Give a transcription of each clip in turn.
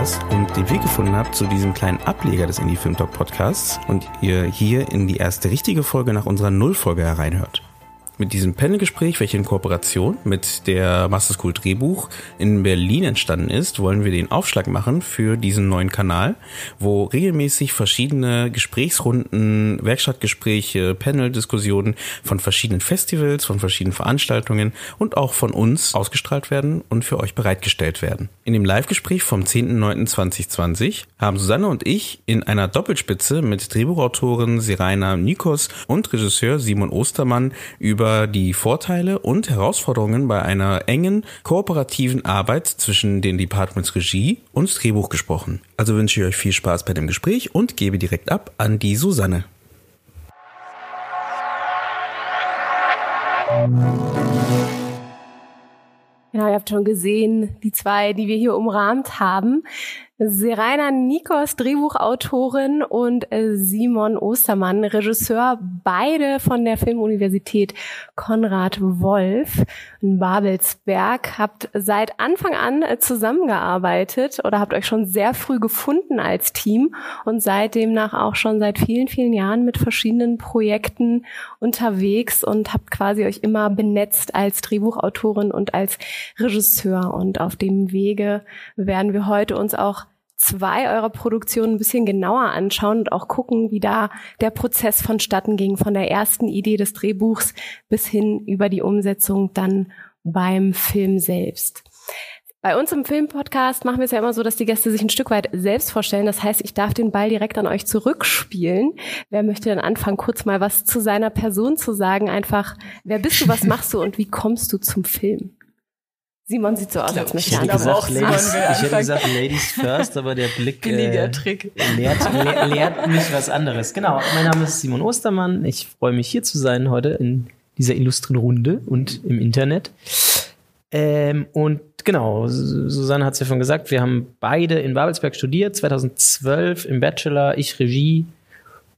Podcast und den Weg gefunden habt zu diesem kleinen Ableger des Indie Film Talk Podcasts und ihr hier in die erste richtige Folge nach unserer Nullfolge hereinhört. Mit diesem Panelgespräch, welches in Kooperation mit der Master School Drehbuch in Berlin entstanden ist, wollen wir den Aufschlag machen für diesen neuen Kanal, wo regelmäßig verschiedene Gesprächsrunden, Werkstattgespräche, Paneldiskussionen von verschiedenen Festivals, von verschiedenen Veranstaltungen und auch von uns ausgestrahlt werden und für euch bereitgestellt werden. In dem Live-Gespräch vom 10.09.2020 haben Susanne und ich in einer Doppelspitze mit Drehbuchautorin Seraina Nikos und Regisseur Simon Ostermann über die Vorteile und Herausforderungen bei einer engen, kooperativen Arbeit zwischen den Departments Regie und Drehbuch gesprochen. Also wünsche ich euch viel Spaß bei dem Gespräch und gebe direkt ab an die Susanne. Genau, ihr habt schon gesehen, die zwei, die wir hier umrahmt haben. Seraina Nikos, Drehbuchautorin und äh, Simon Ostermann, Regisseur, beide von der Filmuniversität Konrad Wolf in Babelsberg. Habt seit Anfang an äh, zusammengearbeitet oder habt euch schon sehr früh gefunden als Team und seid demnach auch schon seit vielen, vielen Jahren mit verschiedenen Projekten unterwegs und habt quasi euch immer benetzt als Drehbuchautorin und als Regisseur. Und auf dem Wege werden wir heute uns auch zwei eurer Produktionen ein bisschen genauer anschauen und auch gucken, wie da der Prozess vonstatten ging, von der ersten Idee des Drehbuchs bis hin über die Umsetzung dann beim Film selbst. Bei uns im Filmpodcast machen wir es ja immer so, dass die Gäste sich ein Stück weit selbst vorstellen. Das heißt, ich darf den Ball direkt an euch zurückspielen. Wer möchte denn anfangen, kurz mal was zu seiner Person zu sagen? Einfach, wer bist du, was machst du und wie kommst du zum Film? Simon sieht so aus, als möchte Ich er gesagt, Ladies, ich hätte gesagt Ladies first, aber der Blick äh, Trick. lehrt, lehrt, lehrt mich was anderes. Genau, mein Name ist Simon Ostermann. Ich freue mich hier zu sein heute in dieser illustren Runde und im Internet. Ähm, und genau, Susanne hat es ja schon gesagt, wir haben beide in Babelsberg studiert, 2012 im Bachelor, ich Regie.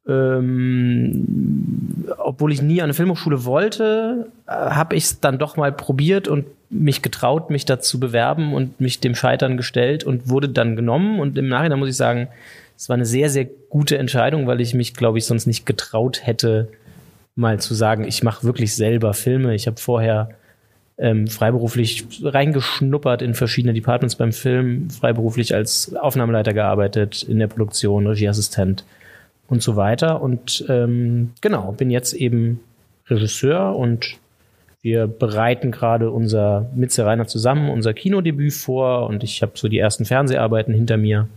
Ähm, obwohl ich nie an eine Filmhochschule wollte, äh, habe ich es dann doch mal probiert und mich getraut, mich dazu bewerben und mich dem Scheitern gestellt und wurde dann genommen. Und im Nachhinein muss ich sagen, es war eine sehr, sehr gute Entscheidung, weil ich mich, glaube ich, sonst nicht getraut hätte, mal zu sagen, ich mache wirklich selber Filme. Ich habe vorher ähm, freiberuflich reingeschnuppert in verschiedene Departments beim Film, freiberuflich als Aufnahmeleiter gearbeitet, in der Produktion, Regieassistent und so weiter. Und ähm, genau, bin jetzt eben Regisseur und wir bereiten gerade unser mit Serena zusammen unser Kinodebüt vor und ich habe so die ersten Fernseharbeiten hinter mir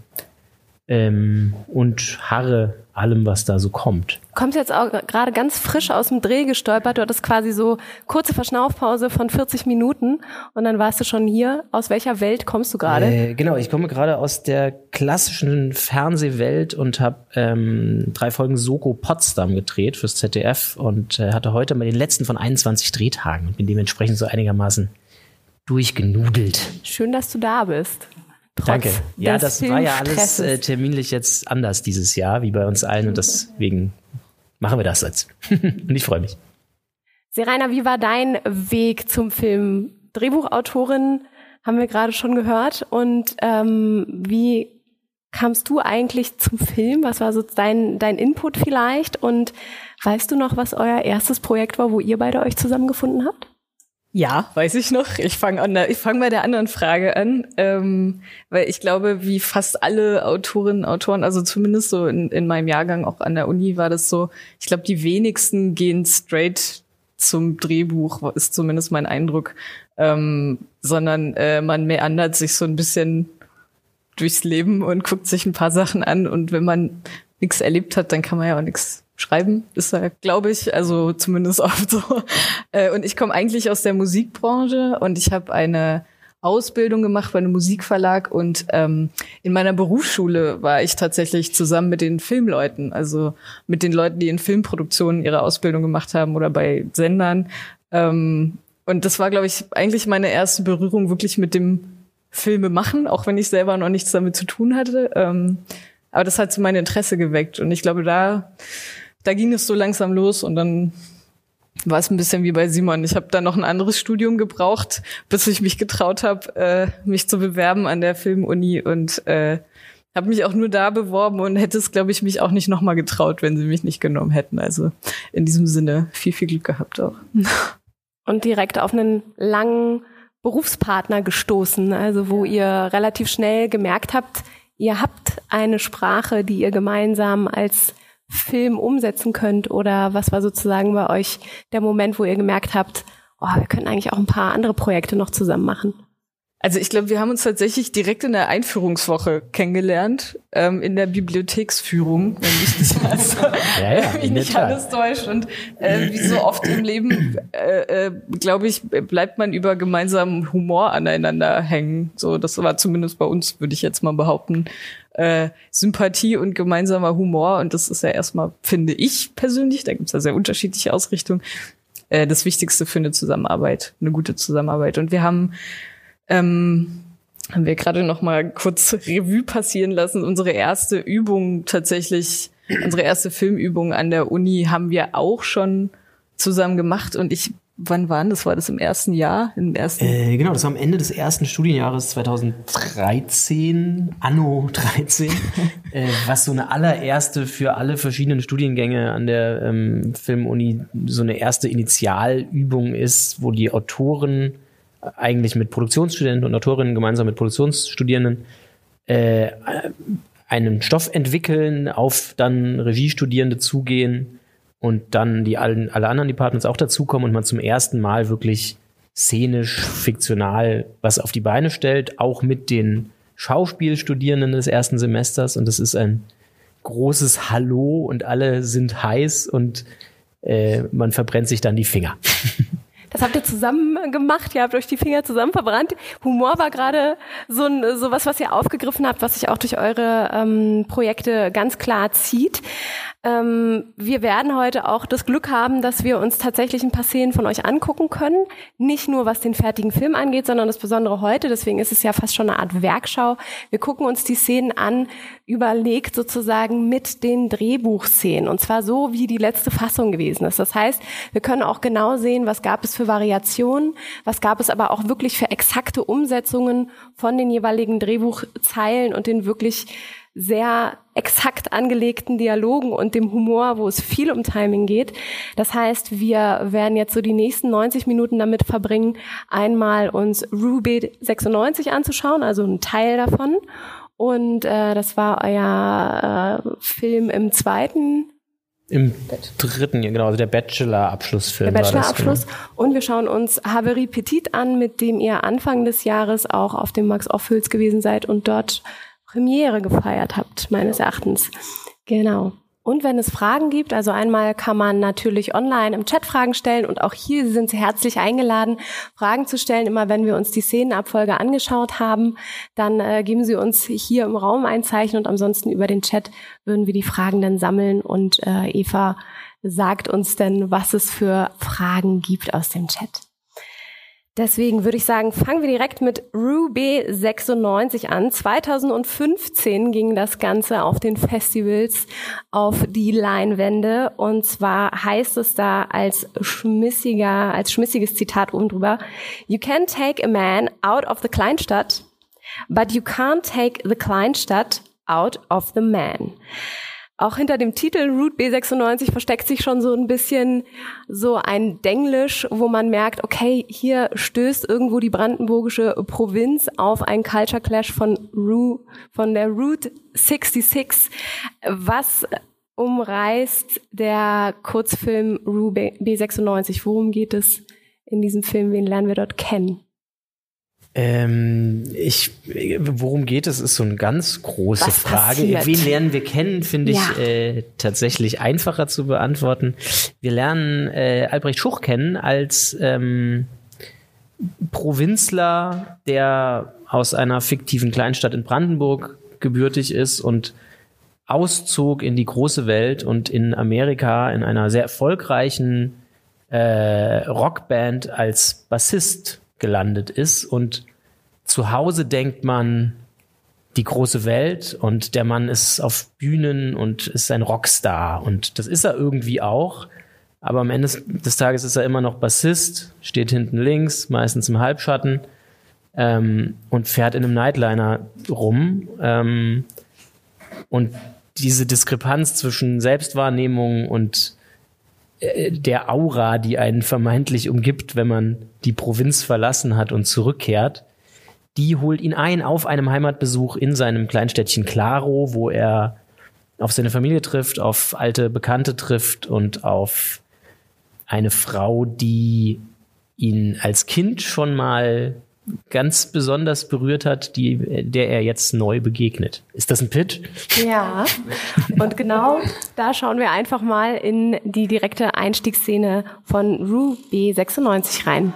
ähm, und harre allem, was da so kommt. Du kommst jetzt auch gerade ganz frisch aus dem Dreh gestolpert. Du hattest quasi so kurze Verschnaufpause von 40 Minuten und dann warst du schon hier. Aus welcher Welt kommst du gerade? Äh, genau, ich komme gerade aus der klassischen Fernsehwelt und habe ähm, drei Folgen Soko Potsdam gedreht fürs ZDF und äh, hatte heute mal den letzten von 21 Drehtagen und bin dementsprechend so einigermaßen durchgenudelt. Schön, dass du da bist. Trotz Danke. Ja, das war ja alles äh, terminlich jetzt anders dieses Jahr, wie bei uns allen und deswegen machen wir das jetzt. und ich freue mich. Seraina, wie war dein Weg zum Film? Drehbuchautorin haben wir gerade schon gehört. Und ähm, wie kamst du eigentlich zum Film? Was war so dein, dein Input vielleicht? Und weißt du noch, was euer erstes Projekt war, wo ihr beide euch zusammengefunden habt? Ja, weiß ich noch. Ich fange an, ich fange bei der anderen Frage an, ähm, weil ich glaube, wie fast alle Autorinnen, Autoren, also zumindest so in, in meinem Jahrgang auch an der Uni war das so. Ich glaube, die wenigsten gehen straight zum Drehbuch, ist zumindest mein Eindruck, ähm, sondern äh, man meandert sich so ein bisschen durchs Leben und guckt sich ein paar Sachen an und wenn man nichts erlebt hat, dann kann man ja auch nichts schreiben, ist ja, glaube ich, also zumindest oft so. Äh, Und ich komme eigentlich aus der Musikbranche und ich habe eine Ausbildung gemacht bei einem Musikverlag und ähm, in meiner Berufsschule war ich tatsächlich zusammen mit den Filmleuten, also mit den Leuten, die in Filmproduktionen ihre Ausbildung gemacht haben oder bei Sendern. Ähm, und das war, glaube ich, eigentlich meine erste Berührung wirklich mit dem Filme machen, auch wenn ich selber noch nichts damit zu tun hatte. Ähm, aber das hat so mein Interesse geweckt und ich glaube, da da ging es so langsam los und dann war es ein bisschen wie bei Simon. Ich habe da noch ein anderes Studium gebraucht, bis ich mich getraut habe, äh, mich zu bewerben an der Filmuni und äh, habe mich auch nur da beworben und hätte es, glaube ich, mich auch nicht nochmal getraut, wenn sie mich nicht genommen hätten. Also in diesem Sinne viel, viel Glück gehabt auch. Und direkt auf einen langen Berufspartner gestoßen, also wo ihr relativ schnell gemerkt habt, ihr habt eine Sprache, die ihr gemeinsam als Film umsetzen könnt? Oder was war sozusagen bei euch der Moment, wo ihr gemerkt habt, oh, wir können eigentlich auch ein paar andere Projekte noch zusammen machen? Also ich glaube, wir haben uns tatsächlich direkt in der Einführungswoche kennengelernt, ähm, in der Bibliotheksführung, wenn mich nicht, also, ja, ja, mich nicht alles täuscht. Und äh, wie so oft im Leben, äh, äh, glaube ich, bleibt man über gemeinsamen Humor aneinander hängen. So, das war zumindest bei uns, würde ich jetzt mal behaupten äh, Sympathie und gemeinsamer Humor. Und das ist ja erstmal, finde ich persönlich, da gibt es ja sehr unterschiedliche Ausrichtungen, äh, das Wichtigste für eine Zusammenarbeit, eine gute Zusammenarbeit. Und wir haben ähm, haben wir gerade noch mal kurz Revue passieren lassen. Unsere erste Übung tatsächlich, unsere erste Filmübung an der Uni haben wir auch schon zusammen gemacht und ich Wann waren das? War das im ersten Jahr? Im ersten äh, genau, das war am Ende des ersten Studienjahres 2013, Anno 13, äh, was so eine allererste für alle verschiedenen Studiengänge an der ähm, Filmuni so eine erste Initialübung ist, wo die Autoren eigentlich mit Produktionsstudenten und Autorinnen gemeinsam mit Produktionsstudierenden äh, einen Stoff entwickeln, auf dann Regiestudierende zugehen und dann die allen, alle anderen Departments auch dazukommen und man zum ersten Mal wirklich szenisch, fiktional was auf die Beine stellt, auch mit den Schauspielstudierenden des ersten Semesters. Und das ist ein großes Hallo und alle sind heiß und äh, man verbrennt sich dann die Finger. Das habt ihr zusammen gemacht, ihr habt euch die Finger zusammen verbrannt. Humor war gerade so, ein, so was, was ihr aufgegriffen habt, was sich auch durch eure ähm, Projekte ganz klar zieht. Ähm, wir werden heute auch das Glück haben, dass wir uns tatsächlich ein paar Szenen von euch angucken können. Nicht nur was den fertigen Film angeht, sondern das Besondere heute. Deswegen ist es ja fast schon eine Art Werkschau. Wir gucken uns die Szenen an, überlegt sozusagen mit den Drehbuchszenen. Und zwar so, wie die letzte Fassung gewesen ist. Das heißt, wir können auch genau sehen, was gab es für Variationen, was gab es aber auch wirklich für exakte Umsetzungen von den jeweiligen Drehbuchzeilen und den wirklich sehr exakt angelegten Dialogen und dem Humor, wo es viel um Timing geht. Das heißt, wir werden jetzt so die nächsten 90 Minuten damit verbringen, einmal uns Ruby 96 anzuschauen, also ein Teil davon. Und äh, das war euer äh, Film im zweiten im dritten, genau, also der Bachelor-Abschlussfilm. Der Bachelor-Abschluss. Genau. Und wir schauen uns Haverie Petit an, mit dem ihr Anfang des Jahres auch auf dem Max Ophüls gewesen seid und dort Premiere gefeiert habt, meines Erachtens. Genau. Und wenn es Fragen gibt, also einmal kann man natürlich online im Chat Fragen stellen und auch hier sind Sie herzlich eingeladen, Fragen zu stellen. Immer wenn wir uns die Szenenabfolge angeschaut haben, dann äh, geben Sie uns hier im Raum ein Zeichen und ansonsten über den Chat würden wir die Fragen dann sammeln und äh, Eva sagt uns dann, was es für Fragen gibt aus dem Chat. Deswegen würde ich sagen, fangen wir direkt mit Ruby 96 an. 2015 ging das Ganze auf den Festivals auf die Leinwände. Und zwar heißt es da als schmissiger, als schmissiges Zitat oben drüber. You can take a man out of the Kleinstadt, but you can't take the Kleinstadt out of the man. Auch hinter dem Titel Route B96 versteckt sich schon so ein bisschen so ein Denglisch, wo man merkt, okay, hier stößt irgendwo die brandenburgische Provinz auf einen Culture Clash von, Ru von der Route 66. Was umreißt der Kurzfilm Ru B96? Worum geht es in diesem Film? Wen lernen wir dort kennen? Ähm, ich, worum geht es, ist so eine ganz große Was Frage. Passiert? Wen lernen wir kennen, finde ich ja. äh, tatsächlich einfacher zu beantworten. Wir lernen äh, Albrecht Schuch kennen als ähm, Provinzler, der aus einer fiktiven Kleinstadt in Brandenburg gebürtig ist und auszog in die große Welt und in Amerika in einer sehr erfolgreichen äh, Rockband als Bassist gelandet ist und zu Hause denkt man die große Welt und der Mann ist auf Bühnen und ist ein Rockstar und das ist er irgendwie auch. Aber am Ende des Tages ist er immer noch Bassist, steht hinten links, meistens im Halbschatten ähm, und fährt in einem Nightliner rum. Ähm, und diese Diskrepanz zwischen Selbstwahrnehmung und der Aura, die einen vermeintlich umgibt, wenn man die Provinz verlassen hat und zurückkehrt, die holt ihn ein auf einem Heimatbesuch in seinem Kleinstädtchen Claro, wo er auf seine Familie trifft, auf alte Bekannte trifft und auf eine Frau, die ihn als Kind schon mal ganz besonders berührt hat, die, der er jetzt neu begegnet. Ist das ein Pitch? Ja. Und genau da schauen wir einfach mal in die direkte Einstiegsszene von Ruby 96 rein.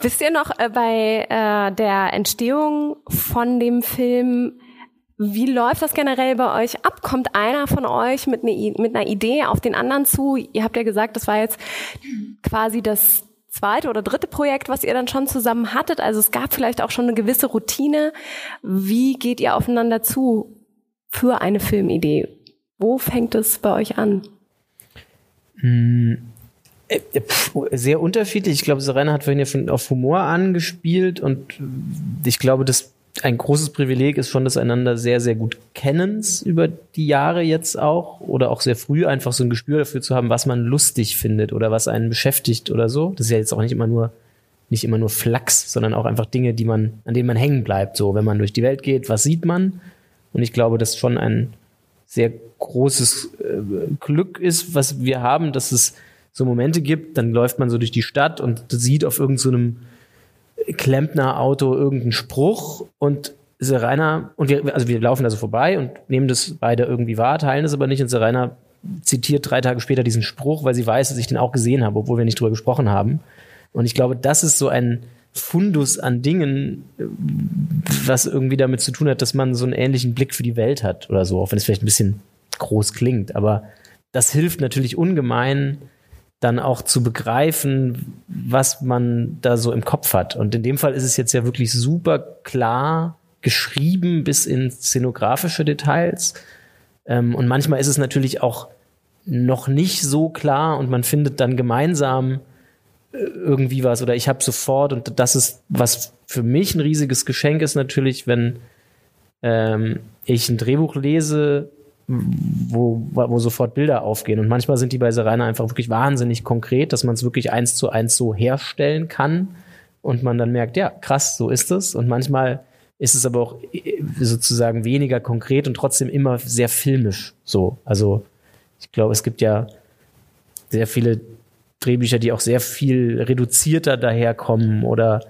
Wisst ihr noch äh, bei äh, der Entstehung von dem Film, wie läuft das generell bei euch ab? Kommt einer von euch mit, ne, mit einer Idee auf den anderen zu? Ihr habt ja gesagt, das war jetzt quasi das zweite oder dritte Projekt, was ihr dann schon zusammen hattet. Also es gab vielleicht auch schon eine gewisse Routine. Wie geht ihr aufeinander zu für eine Filmidee? Wo fängt es bei euch an? Hm, äh, äh, sehr unterschiedlich. Ich glaube, Serena hat vorhin ja auf Humor angespielt und ich glaube, dass ein großes Privileg ist schon das einander sehr, sehr gut Kennens über die Jahre jetzt auch oder auch sehr früh einfach so ein Gespür dafür zu haben, was man lustig findet oder was einen beschäftigt oder so. Das ist ja jetzt auch nicht immer nur nicht immer nur Flachs, sondern auch einfach Dinge, die man, an denen man hängen bleibt. So, wenn man durch die Welt geht, was sieht man? Und ich glaube, das schon ein sehr großes äh, Glück ist, was wir haben, dass es so Momente gibt, dann läuft man so durch die Stadt und sieht auf irgendeinem so Klempner-Auto irgendeinen Spruch und Serena, und wir, also wir laufen da so vorbei und nehmen das beide irgendwie wahr, teilen es aber nicht und Serena zitiert drei Tage später diesen Spruch, weil sie weiß, dass ich den auch gesehen habe, obwohl wir nicht drüber gesprochen haben. Und ich glaube, das ist so ein Fundus an Dingen, was irgendwie damit zu tun hat, dass man so einen ähnlichen Blick für die Welt hat oder so, auch wenn es vielleicht ein bisschen groß klingt. Aber das hilft natürlich ungemein, dann auch zu begreifen, was man da so im Kopf hat. Und in dem Fall ist es jetzt ja wirklich super klar geschrieben bis in szenografische Details. Ähm, und manchmal ist es natürlich auch noch nicht so klar und man findet dann gemeinsam äh, irgendwie was oder ich habe sofort und das ist was für mich ein riesiges Geschenk ist natürlich, wenn ähm, ich ein Drehbuch lese wo, wo sofort Bilder aufgehen. Und manchmal sind die bei Serena einfach wirklich wahnsinnig konkret, dass man es wirklich eins zu eins so herstellen kann und man dann merkt, ja, krass, so ist es. Und manchmal ist es aber auch äh, sozusagen weniger konkret und trotzdem immer sehr filmisch so. Also ich glaube, es gibt ja sehr viele Drehbücher, die auch sehr viel reduzierter daherkommen oder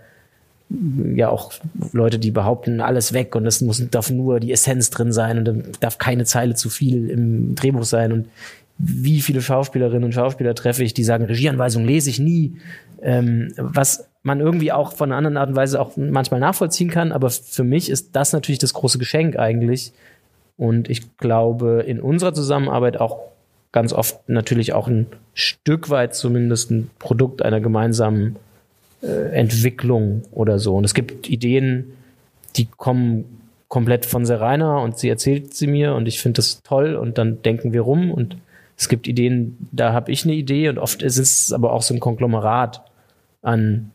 ja auch Leute, die behaupten, alles weg und es muss, darf nur die Essenz drin sein und dann darf keine Zeile zu viel im Drehbuch sein. Und wie viele Schauspielerinnen und Schauspieler treffe ich, die sagen, Regieanweisung lese ich nie, ähm, was man irgendwie auch von einer anderen Art und Weise auch manchmal nachvollziehen kann, aber für mich ist das natürlich das große Geschenk eigentlich. Und ich glaube in unserer Zusammenarbeit auch ganz oft natürlich auch ein Stück weit zumindest ein Produkt einer gemeinsamen Entwicklung oder so. Und es gibt Ideen, die kommen komplett von Serena und sie erzählt sie mir und ich finde das toll und dann denken wir rum und es gibt Ideen, da habe ich eine Idee und oft ist es aber auch so ein Konglomerat an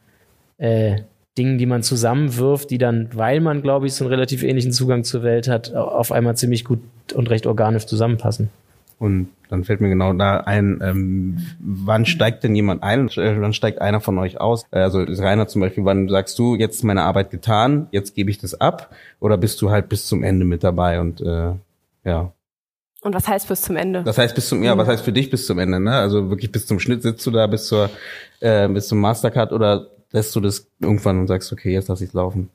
äh, Dingen, die man zusammenwirft, die dann, weil man, glaube ich, so einen relativ ähnlichen Zugang zur Welt hat, auf einmal ziemlich gut und recht organisch zusammenpassen. Und dann fällt mir genau da ein, ähm, wann steigt denn jemand ein und äh, wann steigt einer von euch aus? Äh, also Rainer zum Beispiel, wann sagst du, jetzt ist meine Arbeit getan, jetzt gebe ich das ab? Oder bist du halt bis zum Ende mit dabei und äh, ja. Und was heißt bis zum Ende? Das heißt bis zum, ja, was heißt für dich bis zum Ende, ne? Also wirklich bis zum Schnitt sitzt du da bis zur, äh, bis zum Mastercard oder lässt du das irgendwann und sagst, okay, jetzt lass ich's laufen?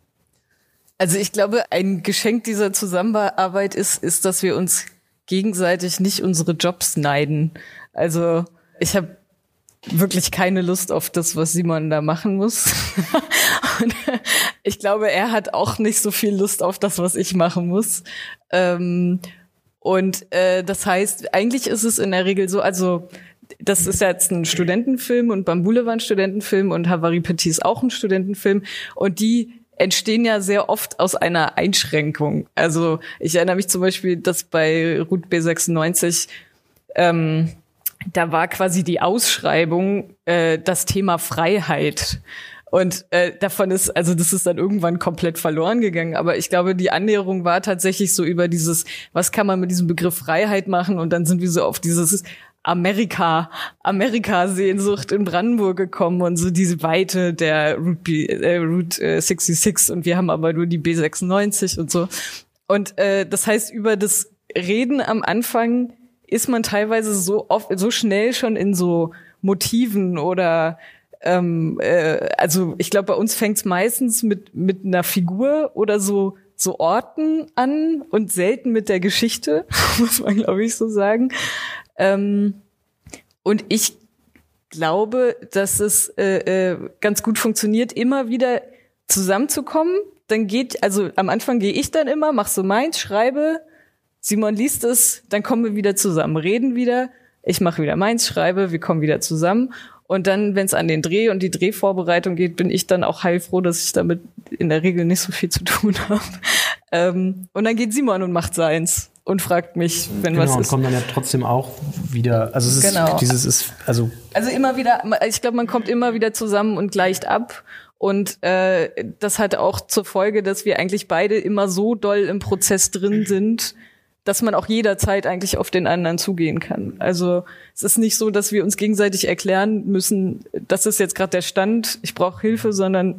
Also ich glaube, ein Geschenk dieser Zusammenarbeit ist, ist, dass wir uns gegenseitig nicht unsere Jobs neiden. Also ich habe wirklich keine Lust auf das, was Simon da machen muss. und ich glaube, er hat auch nicht so viel Lust auf das, was ich machen muss. Ähm, und äh, das heißt, eigentlich ist es in der Regel so, also das ist jetzt ein Studentenfilm und Bambule war ein Studentenfilm und Havari Petit ist auch ein Studentenfilm und die entstehen ja sehr oft aus einer Einschränkung. Also ich erinnere mich zum Beispiel, dass bei Route B96 ähm, da war quasi die Ausschreibung äh, das Thema Freiheit. Und äh, davon ist, also das ist dann irgendwann komplett verloren gegangen. Aber ich glaube, die Annäherung war tatsächlich so über dieses, was kann man mit diesem Begriff Freiheit machen? Und dann sind wir so auf dieses Amerika, Amerika-Sehnsucht in Brandenburg gekommen und so diese Weite der Route, B, äh, Route äh, 66 und wir haben aber nur die B96 und so. Und äh, das heißt, über das Reden am Anfang ist man teilweise so oft, so schnell schon in so Motiven oder ähm, äh, also ich glaube, bei uns fängt es meistens mit mit einer Figur oder so so Orten an und selten mit der Geschichte, muss man glaube ich so sagen. Ähm, und ich glaube, dass es äh, äh, ganz gut funktioniert, immer wieder zusammenzukommen. Dann geht, also am Anfang gehe ich dann immer, mach so meins, schreibe, Simon liest es, dann kommen wir wieder zusammen, reden wieder, ich mache wieder meins, schreibe, wir kommen wieder zusammen. Und dann, wenn es an den Dreh und die Drehvorbereitung geht, bin ich dann auch heilfroh, dass ich damit in der Regel nicht so viel zu tun habe. Ähm, und dann geht Simon und macht seins und fragt mich, wenn genau, was und ist. kommt dann ja trotzdem auch wieder. Also es ist Genau. dieses ist also Also immer wieder, ich glaube, man kommt immer wieder zusammen und gleicht ab. Und äh, das hat auch zur Folge, dass wir eigentlich beide immer so doll im Prozess drin sind, dass man auch jederzeit eigentlich auf den anderen zugehen kann. Also es ist nicht so, dass wir uns gegenseitig erklären müssen, das ist jetzt gerade der Stand, ich brauche Hilfe, sondern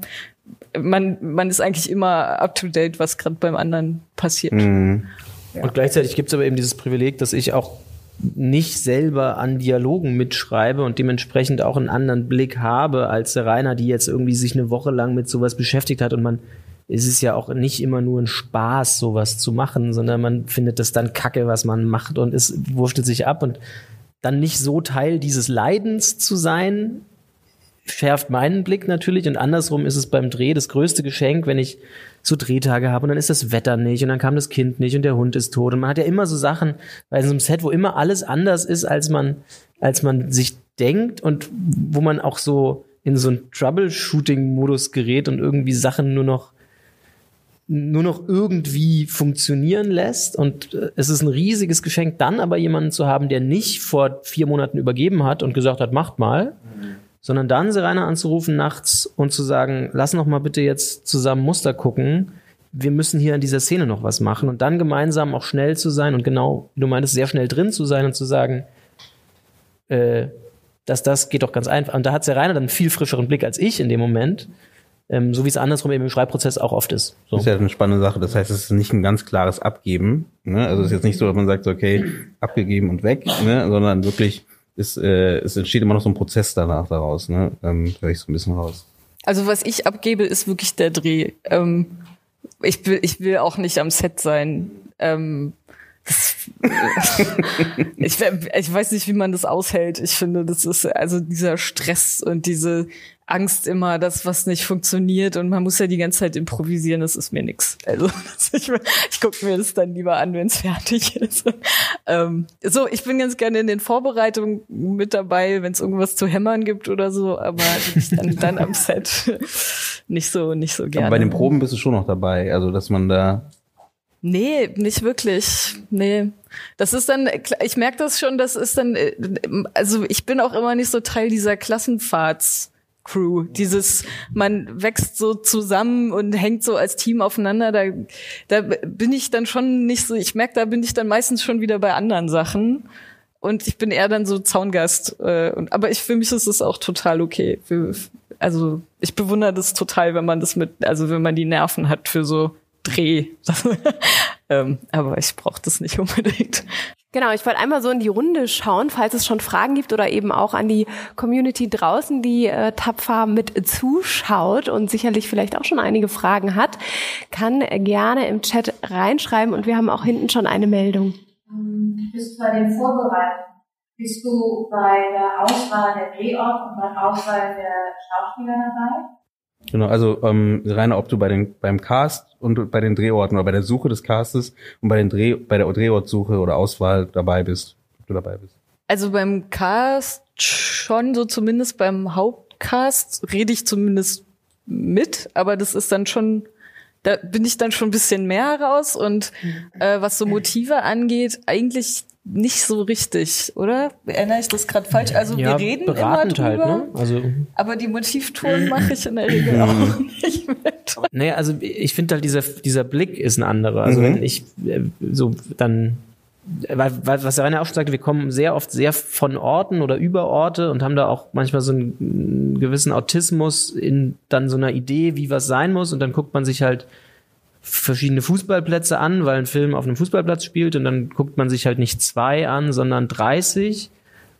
man, man ist eigentlich immer up to date, was gerade beim anderen passiert. Mhm. Und gleichzeitig gibt es aber eben dieses Privileg, dass ich auch nicht selber an Dialogen mitschreibe und dementsprechend auch einen anderen Blick habe als der Rainer, die jetzt irgendwie sich eine Woche lang mit sowas beschäftigt hat. Und man es ist ja auch nicht immer nur ein Spaß, sowas zu machen, sondern man findet das dann kacke, was man macht und es wurschtelt sich ab. Und dann nicht so Teil dieses Leidens zu sein, schärft meinen Blick natürlich und andersrum ist es beim Dreh das größte Geschenk, wenn ich so Drehtage habe und dann ist das Wetter nicht und dann kam das Kind nicht und der Hund ist tot und man hat ja immer so Sachen bei so einem Set, wo immer alles anders ist, als man, als man sich denkt und wo man auch so in so einen Troubleshooting-Modus gerät und irgendwie Sachen nur noch nur noch irgendwie funktionieren lässt. Und äh, es ist ein riesiges Geschenk, dann aber jemanden zu haben, der nicht vor vier Monaten übergeben hat und gesagt hat, macht mal, sondern dann Serena anzurufen nachts und zu sagen, lass noch mal bitte jetzt zusammen Muster gucken. Wir müssen hier in dieser Szene noch was machen und dann gemeinsam auch schnell zu sein und genau, wie du meintest, sehr schnell drin zu sein und zu sagen, äh, dass das geht doch ganz einfach. Und da hat Serena dann einen viel frischeren Blick als ich in dem Moment. Ähm, so wie es andersrum eben im Schreibprozess auch oft ist. So. Das ist ja eine spannende Sache. Das heißt, es ist nicht ein ganz klares Abgeben. Ne? Also es ist jetzt nicht so, dass man sagt, okay, abgegeben und weg, ne? sondern wirklich, ist, äh, es entsteht immer noch so ein Prozess danach daraus. Ne? Ähm, höre ich so ein bisschen raus. Also was ich abgebe, ist wirklich der Dreh. Ähm, ich, will, ich will auch nicht am Set sein. Ähm, ich, ich weiß nicht, wie man das aushält. Ich finde, das ist also dieser Stress und diese Angst immer, dass was nicht funktioniert und man muss ja die ganze Zeit improvisieren, das ist mir nix. Also ich, ich gucke mir das dann lieber an, wenn es fertig ist. Ähm, so, ich bin ganz gerne in den Vorbereitungen mit dabei, wenn es irgendwas zu hämmern gibt oder so, aber dann, dann am Set nicht so, nicht so gerne. Aber bei den Proben bist du schon noch dabei, also dass man da Nee, nicht wirklich. Nee. Das ist dann, ich merke das schon, das ist dann, also ich bin auch immer nicht so Teil dieser Klassenfahrts. Crew. Dieses, man wächst so zusammen und hängt so als Team aufeinander. Da, da bin ich dann schon nicht so, ich merke, da bin ich dann meistens schon wieder bei anderen Sachen. Und ich bin eher dann so Zaungast. Äh, und, aber ich, für mich ist es auch total okay. Also ich bewundere das total, wenn man das mit, also wenn man die Nerven hat für so Dreh. ähm, aber ich brauche das nicht unbedingt. Genau, ich wollte einmal so in die Runde schauen, falls es schon Fragen gibt oder eben auch an die Community draußen, die äh, tapfer mit zuschaut und sicherlich vielleicht auch schon einige Fragen hat, kann gerne im Chat reinschreiben und wir haben auch hinten schon eine Meldung. Bis bei den Vorbereitungen Bist du bei der Auswahl der Drehort und bei der Auswahl der Schauspieler dabei? Genau, also ähm, Rainer, ob du bei den beim Cast und bei den Drehorten oder bei der Suche des Castes und bei den Dreh bei der Drehortsuche oder Auswahl dabei bist, ob du dabei bist. Also beim Cast schon, so zumindest beim Hauptcast rede ich zumindest mit, aber das ist dann schon, da bin ich dann schon ein bisschen mehr raus und äh, was so Motive angeht, eigentlich nicht so richtig, oder? Erinnere ich das gerade falsch? Also ja, wir reden immer beratend drüber, halt, ne? Also, aber die Motivtouren mache ich in der Regel auch nicht mit. naja, also ich finde halt dieser, dieser Blick ist ein anderer. Also Mhm. wenn ich äh, so dann weil, weil, was der Rainer auch schon sagte, wir kommen sehr oft sehr von Orten oder über Orte und haben da auch manchmal so einen gewissen Autismus in dann so einer Idee, wie was sein muss und dann guckt man sich halt verschiedene Fußballplätze an, weil ein Film auf einem Fußballplatz spielt und dann guckt man sich halt nicht zwei an, sondern 30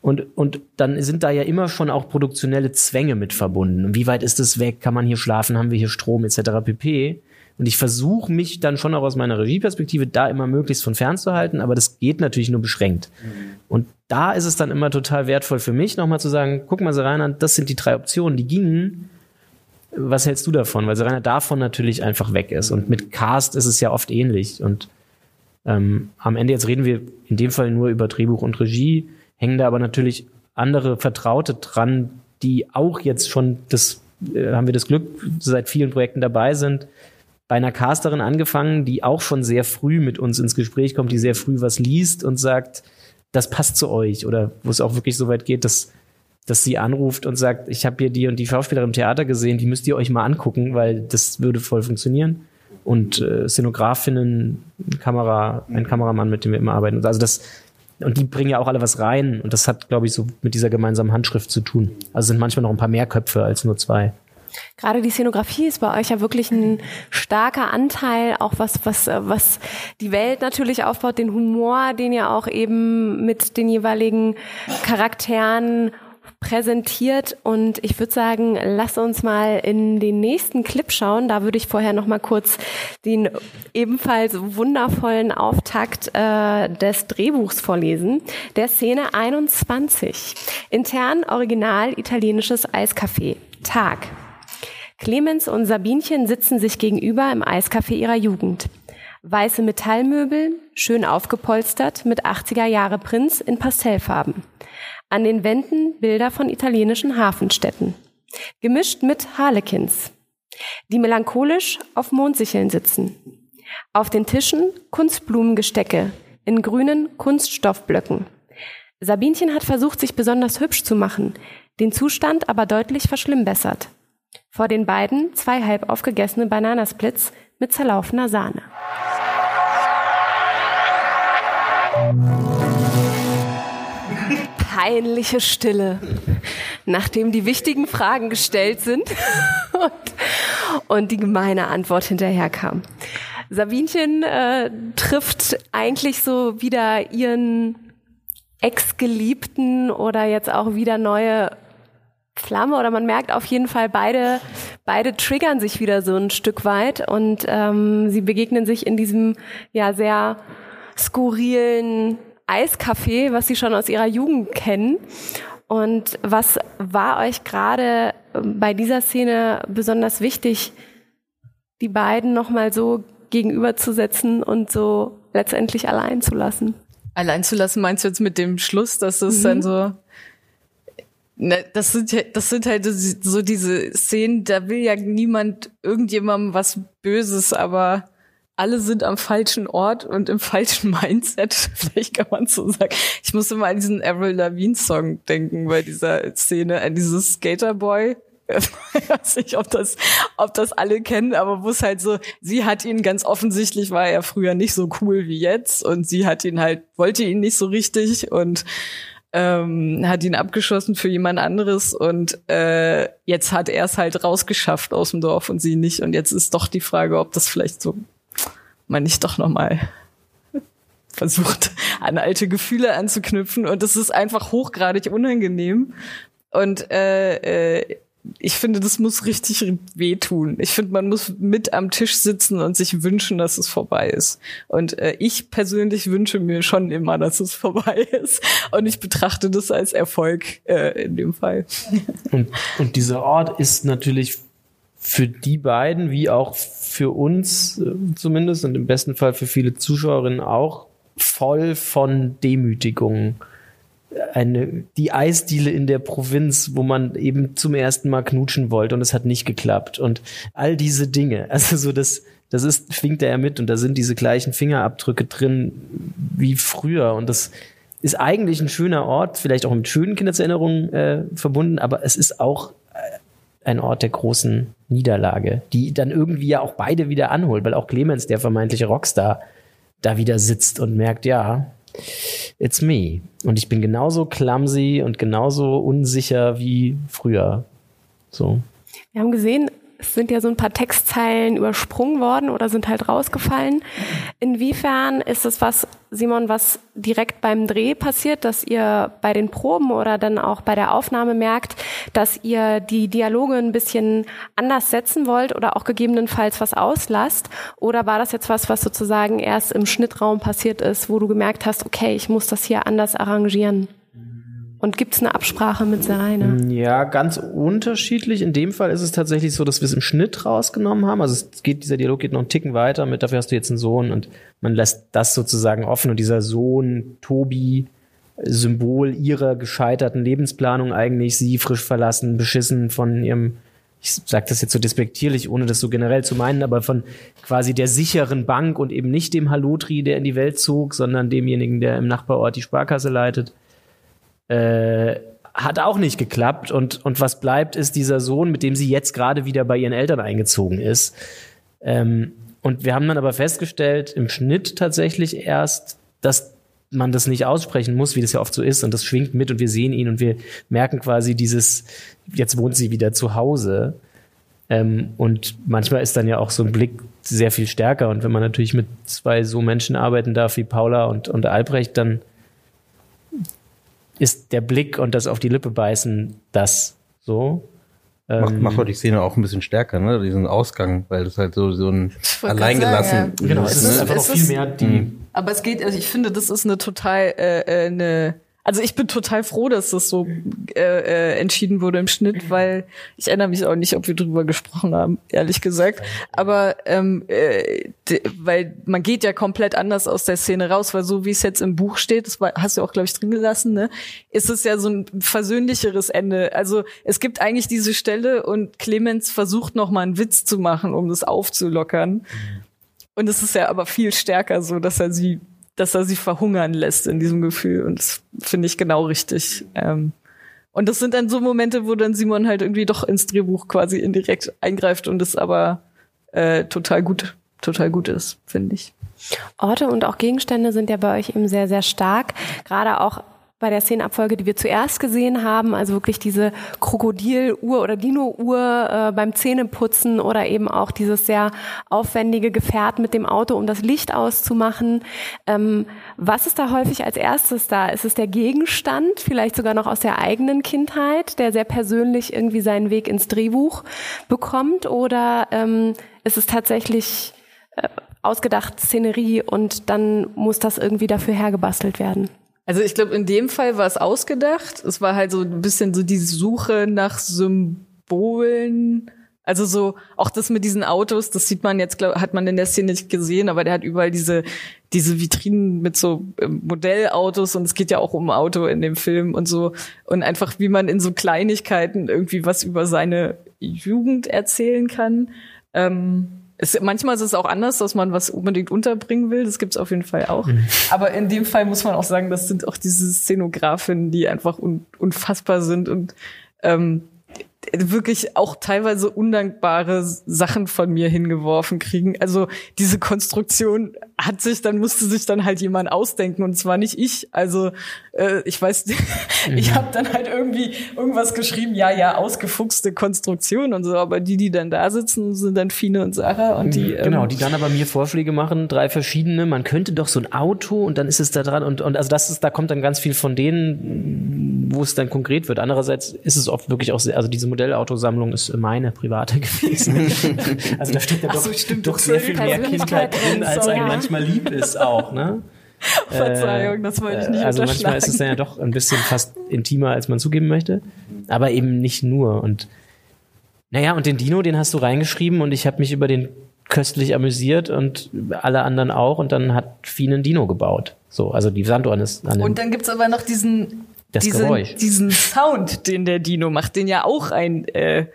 und, und dann sind da ja immer schon auch produktionelle Zwänge mit verbunden. Und wie weit ist es weg? Kann man hier schlafen? Haben wir hier Strom etc. pp. Und ich versuche mich dann schon auch aus meiner Regieperspektive da immer möglichst von fernzuhalten, aber das geht natürlich nur beschränkt. Und da ist es dann immer total wertvoll für mich, nochmal zu sagen, guck mal, Serena, das sind die drei Optionen, die gingen. Was hältst du davon? Weil Serena davon natürlich einfach weg ist. Und mit Cast ist es ja oft ähnlich. Und ähm, am Ende jetzt reden wir in dem Fall nur über Drehbuch und Regie, hängen da aber natürlich andere Vertraute dran, die auch jetzt schon das, äh, haben wir das Glück, seit vielen Projekten dabei sind, bei einer Casterin angefangen, die auch schon sehr früh mit uns ins Gespräch kommt, die sehr früh was liest und sagt, das passt zu euch. Oder wo es auch wirklich so weit geht, dass, dass sie anruft und sagt, ich habe hier die und die Schauspielerin im Theater gesehen, die müsst ihr euch mal angucken, weil das würde voll funktionieren. Und äh, Szenografinnen, Kamera, ein Kameramann, mit dem wir immer arbeiten. Also das, und die bringen ja auch alle was rein. Und das hat, glaube ich, so mit dieser gemeinsamen Handschrift zu tun. Also sind manchmal noch ein paar mehr Köpfe als nur zwei. Gerade die Szenografie ist bei euch ja wirklich ein starker Anteil, auch was, was, äh, was die Welt natürlich aufbaut, den Humor, den ihr auch eben mit den jeweiligen Charakteren präsentiert und ich würde sagen, lass uns mal in den nächsten Clip schauen. Da würde ich vorher noch mal kurz den ebenfalls wundervollen Auftakt äh, des Drehbuchs vorlesen. Der Szene 21. Intern original italienisches Eiscafé. Tag. Clemens und Sabinchen sitzen sich gegenüber im Eiscafé ihrer Jugend. Weiße Metallmöbel, schön aufgepolstert mit 80er Jahre Prinz in Pastellfarben. An den Wänden Bilder von italienischen Hafenstädten. Gemischt mit Harlequins. Die melancholisch auf Mondsicheln sitzen. Auf den Tischen Kunstblumengestecke in grünen Kunststoffblöcken. Sabinchen hat versucht, sich besonders hübsch zu machen, den Zustand aber deutlich verschlimmbessert. Vor den beiden zwei halb aufgegessene Bananasplits mit zerlaufener Sahne. Peinliche Stille, nachdem die wichtigen Fragen gestellt sind und, und die gemeine Antwort hinterherkam. Sabinchen äh, trifft eigentlich so wieder ihren Ex-Geliebten oder jetzt auch wieder neue Flamme oder man merkt auf jeden Fall, beide, beide triggern sich wieder so ein Stück weit und ähm, sie begegnen sich in diesem ja sehr skurrilen Eiscafé, was sie schon aus ihrer Jugend kennen. Und was war euch gerade bei dieser Szene besonders wichtig, die beiden nochmal so gegenüberzusetzen und so letztendlich allein zu lassen? Allein zu lassen meinst du jetzt mit dem Schluss, dass es dann so Ne, das sind ja- das sind halt so diese Szenen, da will ja niemand irgendjemandem was Böses, aber alle sind am falschen Ort und im falschen Mindset. Vielleicht kann man so sagen. Ich muss immer an diesen Avril Lavigne Song denken bei dieser Szene, an dieses Skaterboy. Ich weiß nicht, ob das, ob das alle kennen, aber wo es halt so, sie hat ihn ganz offensichtlich, war er früher nicht so cool wie jetzt und sie hat ihn halt, wollte ihn nicht so richtig und ähm, hat ihn abgeschossen für jemand anderes und äh, jetzt hat er es halt rausgeschafft aus dem Dorf und sie nicht. Und jetzt ist doch die Frage, ob das vielleicht so man nicht doch noch mal versucht, an alte Gefühle anzuknüpfen. Und das ist einfach hochgradig unangenehm. Und äh, äh, ich finde, das muss richtig wehtun. Ich finde, man muss mit am Tisch sitzen und sich wünschen, dass es vorbei ist. Und äh, ich persönlich wünsche mir schon immer, dass es vorbei ist. Und ich betrachte das als Erfolg äh, in dem Fall. Und, und dieser Ort ist natürlich für die beiden, wie auch für uns äh, zumindest und im besten Fall für viele Zuschauerinnen auch, voll von Demütigungen eine, die Eisdiele in der Provinz, wo man eben zum ersten Mal knutschen wollte und es hat nicht geklappt und all diese Dinge. Also so das, das ist, schwingt er ja mit und da sind diese gleichen Fingerabdrücke drin wie früher und das ist eigentlich ein schöner Ort, vielleicht auch mit schönen Kindheitserinnerungen äh, verbunden, aber es ist auch ein Ort der großen Niederlage, die dann irgendwie ja auch beide wieder anholt, weil auch Clemens, der vermeintliche Rockstar, da wieder sitzt und merkt, ja, it's me. Und ich bin genauso clumsy und genauso unsicher wie früher. So. Wir haben gesehen, es sind ja so ein paar Textzeilen übersprungen worden oder sind halt rausgefallen. Inwiefern ist es was, Simon, was direkt beim Dreh passiert, dass ihr bei den Proben oder dann auch bei der Aufnahme merkt, dass ihr die Dialoge ein bisschen anders setzen wollt oder auch gegebenenfalls was auslasst? Oder war das jetzt was, was sozusagen erst im Schnittraum passiert ist, wo du gemerkt hast, okay, ich muss das hier anders arrangieren? Und gibt es eine Absprache mit Serena? Ja, ganz unterschiedlich. In dem Fall ist es tatsächlich so, dass wir es im Schnitt rausgenommen haben. Also es geht, dieser Dialog geht noch einen Ticken weiter mit, dafür hast du jetzt einen Sohn und man lässt das sozusagen offen und dieser Sohn, Tobi, Symbol ihrer gescheiterten Lebensplanung eigentlich, sie frisch verlassen, beschissen von ihrem, ich sage das jetzt so despektierlich, ohne das so generell zu meinen, aber von quasi der sicheren Bank und eben nicht dem Halotri, der in die Welt zog, sondern demjenigen, der im Nachbarort die Sparkasse leitet äh, hat auch nicht geklappt. Und, und was bleibt, ist dieser Sohn, mit dem sie jetzt gerade wieder bei ihren Eltern eingezogen ist. Ähm, und wir haben dann aber festgestellt, im Schnitt tatsächlich erst, dass man das nicht aussprechen muss, wie das ja oft so ist. Und das schwingt mit und wir sehen ihn und wir merken quasi dieses, jetzt wohnt sie wieder zu Hause. Ähm, und manchmal ist dann ja auch so ein Blick sehr viel stärker. Und wenn man natürlich mit zwei so Menschen arbeiten darf wie Paula und, und Albrecht, dann ist der Blick und das auf die Lippe beißen das so. Macht, ähm, macht auch die Szene auch ein bisschen stärker, ne? Diesen Ausgang, weil das halt so, so ein alleingelassen. Ja. Genau, es ist einfach noch viel mehr die. Mhm. Aber es geht, also ich finde, das ist eine total äh, äh eine also ich bin total froh, dass das so äh, äh, entschieden wurde im Schnitt, weil ich erinnere mich auch nicht, ob wir drüber gesprochen haben, ehrlich gesagt. Aber ähm, äh, weil man geht ja komplett anders aus der Szene raus, weil so wie es jetzt im Buch steht, das war, hast du auch glaube ich drin gelassen, ne, ist es ja so ein versöhnlicheres Ende. Also es gibt eigentlich diese Stelle und Clemens versucht noch mal einen Witz zu machen, um das aufzulockern. Und es ist ja aber viel stärker so, dass er sie dass er sie verhungern lässt in diesem Gefühl. Und das finde ich genau richtig. Ähm, und das sind dann so Momente, wo dann Simon halt irgendwie doch ins Drehbuch quasi indirekt eingreift und es aber äh, total gut, total gut ist, finde ich. Orte und auch Gegenstände sind ja bei euch eben sehr, sehr stark. Gerade auch bei der Szenenabfolge, die wir zuerst gesehen haben, also wirklich diese Krokodiluhr oder Dino-Uhr äh, beim Zähneputzen oder eben auch dieses sehr aufwendige Gefährt mit dem Auto, um das Licht auszumachen. Ähm, was ist da häufig als erstes da? Ist es der Gegenstand, vielleicht sogar noch aus der eigenen Kindheit, der sehr persönlich irgendwie seinen Weg ins Drehbuch bekommt? Oder ähm, ist es tatsächlich äh, ausgedacht Szenerie und dann muss das irgendwie dafür hergebastelt werden? Also ich glaube, in dem Fall war es ausgedacht. Es war halt so ein bisschen so die Suche nach Symbolen. Also so auch das mit diesen Autos, das sieht man jetzt, glaub, hat man in der Szene nicht gesehen, aber der hat überall diese diese Vitrinen mit so ähm, Modellautos und es geht ja auch um Auto in dem Film und so und einfach wie man in so Kleinigkeiten irgendwie was über seine Jugend erzählen kann. Ähm, es, manchmal ist es auch anders, dass man was unbedingt unterbringen will. Das gibt's auf jeden Fall auch. Mhm. Aber in dem Fall muss man auch sagen, das sind auch diese Szenografinnen, die einfach un, unfassbar sind und ähm, wirklich auch teilweise undankbare Sachen von mir hingeworfen kriegen. Also diese Konstruktion hat sich, dann musste sich dann halt jemand ausdenken und zwar nicht ich. Also äh, ich weiß, ich habe dann halt irgendwie irgendwas geschrieben, ja, ja, ausgefuchste Konstruktion und so, aber die, die dann da sitzen, sind dann Fine und Sarah und die. Ähm, genau, die dann aber mir Vorschläge machen, drei verschiedene. Man könnte doch so ein Auto und dann ist es da dran und und also das ist, da kommt dann ganz viel von denen wo es dann konkret wird. Andererseits ist es oft wirklich auch sehr, also diese Modellautosammlung ist meine private gewesen. also da steckt ja doch, so, stimmt, doch sehr so viel mehr Kindheit drin, als sorry. einem manchmal lieb ist auch, ne? Verzeihung, das wollte ich nicht Also manchmal ist es dann ja doch ein bisschen fast intimer, als man zugeben möchte. Aber eben nicht nur. Und naja, und den Dino, den hast du reingeschrieben und ich habe mich über den köstlich amüsiert und alle anderen auch. Und dann hat Fien einen Dino gebaut. So, also die Sanduhren ist an Und dann gibt's aber noch diesen, Das diesen, Geräusch. diesen Sound, den der Dino macht, den ja auch ein äh,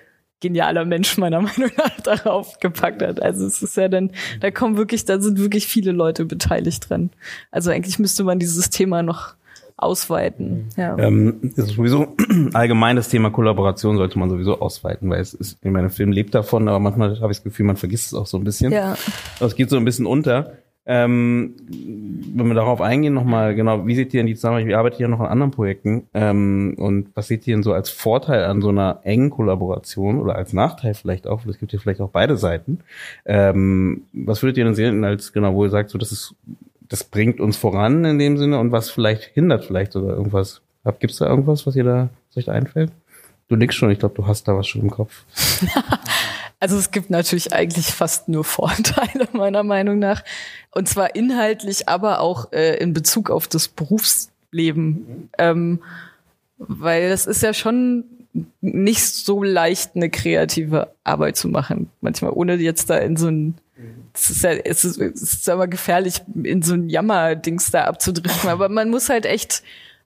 genialer Mensch meiner Meinung nach darauf gepackt hat. Also es ist ja dann, da kommen wirklich, da sind wirklich viele Leute beteiligt dran. Also eigentlich müsste man dieses Thema noch ausweiten. Ja. Ähm, ist sowieso allgemein das Thema Kollaboration sollte man sowieso ausweiten, weil es ist, ich meine, Film lebt davon, aber manchmal habe ich das Gefühl, man vergisst es auch so ein bisschen. ja. Aber es geht so ein bisschen unter. Ähm, wenn wir darauf eingehen, nochmal, genau, wie seht ihr denn die Zusammenarbeit? Wir arbeiten ja noch an anderen Projekten. Ähm, und was seht ihr denn so als Vorteil an so einer engen Kollaboration oder als Nachteil vielleicht auch? Es gibt ja vielleicht auch beide Seiten. Ähm, was würdet ihr denn sehen als, genau, wo ihr sagt, so, das ist, das bringt uns voran in dem Sinne und was vielleicht hindert vielleicht oder irgendwas? Habt, gibt's da irgendwas, was ihr da, da einfällt? Du nix schon, ich glaube, du hast da was schon im Kopf. Also es gibt natürlich eigentlich fast nur Vorteile meiner Meinung nach. Und zwar inhaltlich, aber auch äh, in Bezug auf das Berufsleben. Ähm, weil es ist ja schon nicht so leicht, eine kreative Arbeit zu machen. Manchmal ohne jetzt da in so ein es ist ja, es ist, es ist aber gefährlich, in so ein Jammer-Dings da abzudriften. Aber man muss halt echt,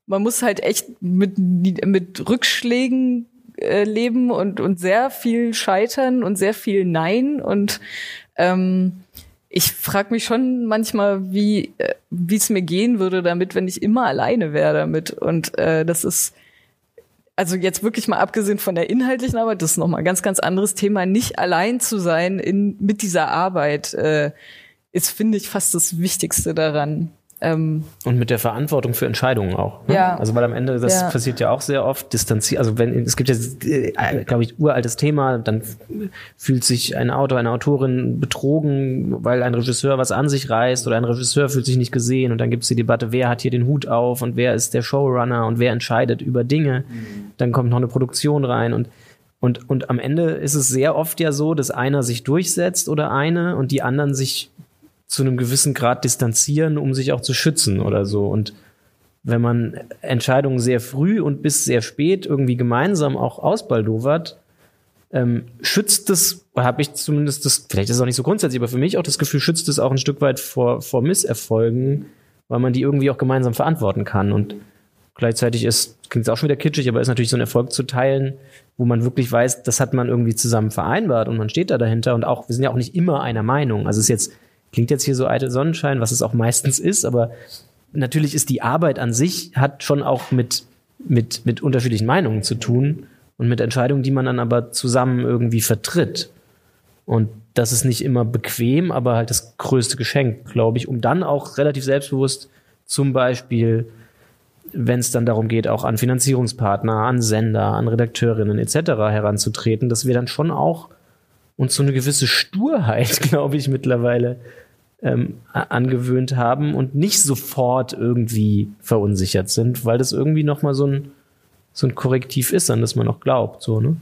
man muss halt echt mit, mit Rückschlägen äh, leben und, und sehr viel scheitern und sehr viel Nein. Und ähm, ich frage mich schon manchmal, wie äh, es mir gehen würde damit, wenn ich immer alleine wäre damit. Und äh, das ist also jetzt wirklich mal abgesehen von der inhaltlichen Arbeit, das ist nochmal ein ganz, ganz anderes Thema, nicht allein zu sein in, mit dieser Arbeit, äh, ist, finde ich, fast das Wichtigste daran. Ähm, Und mit der Verantwortung für Entscheidungen auch. Ne? Ja. Also weil am Ende, das Ja. passiert ja auch sehr oft, distanziert, also wenn, es gibt ja, äh, glaube ich, uraltes Thema, dann fühlt sich ein Autor, eine Autorin betrogen, weil ein Regisseur was an sich reißt oder ein Regisseur fühlt sich nicht gesehen und dann gibt es die Debatte, wer hat hier den Hut auf und wer ist der Showrunner und wer entscheidet über Dinge. Dann kommt noch eine Produktion rein und und, und am Ende ist es sehr oft ja so, dass einer sich durchsetzt oder eine und die anderen sich zu einem gewissen Grad distanzieren, um sich auch zu schützen oder so. Und wenn man Entscheidungen sehr früh und bis sehr spät irgendwie gemeinsam auch ausbaldowert, ähm, schützt es, habe ich zumindest das, vielleicht ist es auch nicht so grundsätzlich, aber für mich auch das Gefühl, schützt es auch ein Stück weit vor, vor Misserfolgen, weil man die irgendwie auch gemeinsam verantworten kann. Und gleichzeitig ist, klingt es auch schon wieder kitschig, aber ist natürlich so ein Erfolg zu teilen, wo man wirklich weiß, das hat man irgendwie zusammen vereinbart und man steht da dahinter und auch, wir sind ja auch nicht immer einer Meinung. Also es ist jetzt, klingt jetzt hier so eitel Sonnenschein, was es auch meistens ist, aber natürlich ist die Arbeit an sich, hat schon auch mit, mit, mit unterschiedlichen Meinungen zu tun und mit Entscheidungen, die man dann aber zusammen irgendwie vertritt. Und das ist nicht immer bequem, aber halt das größte Geschenk, glaube ich, um dann auch relativ selbstbewusst zum Beispiel, wenn es dann darum geht, auch an Finanzierungspartner, an Sender, an Redakteurinnen etc. heranzutreten, dass wir dann schon auch uns so eine gewisse Sturheit, glaube ich, mittlerweile ähm, angewöhnt haben und nicht sofort irgendwie verunsichert sind, weil das irgendwie nochmal so ein, so ein Korrektiv ist, an das man auch glaubt. So, ne?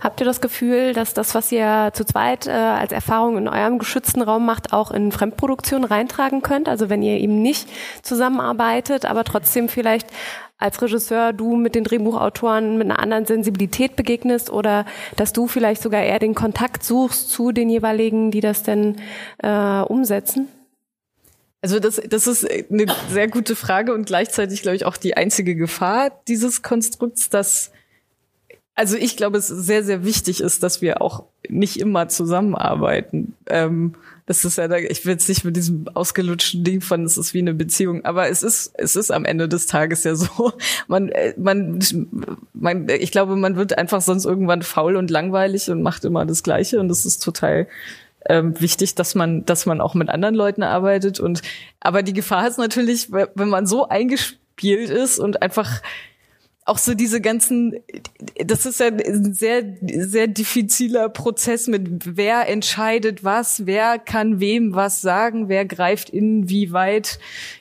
Habt ihr das Gefühl, dass das, was ihr zu zweit äh, als Erfahrung in eurem geschützten Raum macht, auch in Fremdproduktion reintragen könnt? Also wenn ihr eben nicht zusammenarbeitet, aber trotzdem vielleicht als Regisseur du mit den Drehbuchautoren mit einer anderen Sensibilität begegnest oder dass du vielleicht sogar eher den Kontakt suchst zu den jeweiligen, die das denn äh, umsetzen? Also das, das ist eine sehr gute Frage und gleichzeitig, glaube ich, auch die einzige Gefahr dieses Konstrukts, dass also ich glaube, es sehr, sehr wichtig ist, dass wir auch nicht immer zusammenarbeiten. Ähm, das ist ja, da, ich will jetzt nicht mit diesem ausgelutschten Ding von, es ist wie eine Beziehung, aber es ist, es ist am Ende des Tages ja so. Man, äh, man, man, ich glaube, man wird einfach sonst irgendwann faul und langweilig und macht immer das Gleiche und das ist total ähm, wichtig, dass man, dass man auch mit anderen Leuten arbeitet und, aber die Gefahr ist natürlich, wenn man so eingespielt ist und einfach auch so diese ganzen, das ist ja ein sehr, sehr diffiziler Prozess mit wer entscheidet was, wer kann wem was sagen, wer greift inwieweit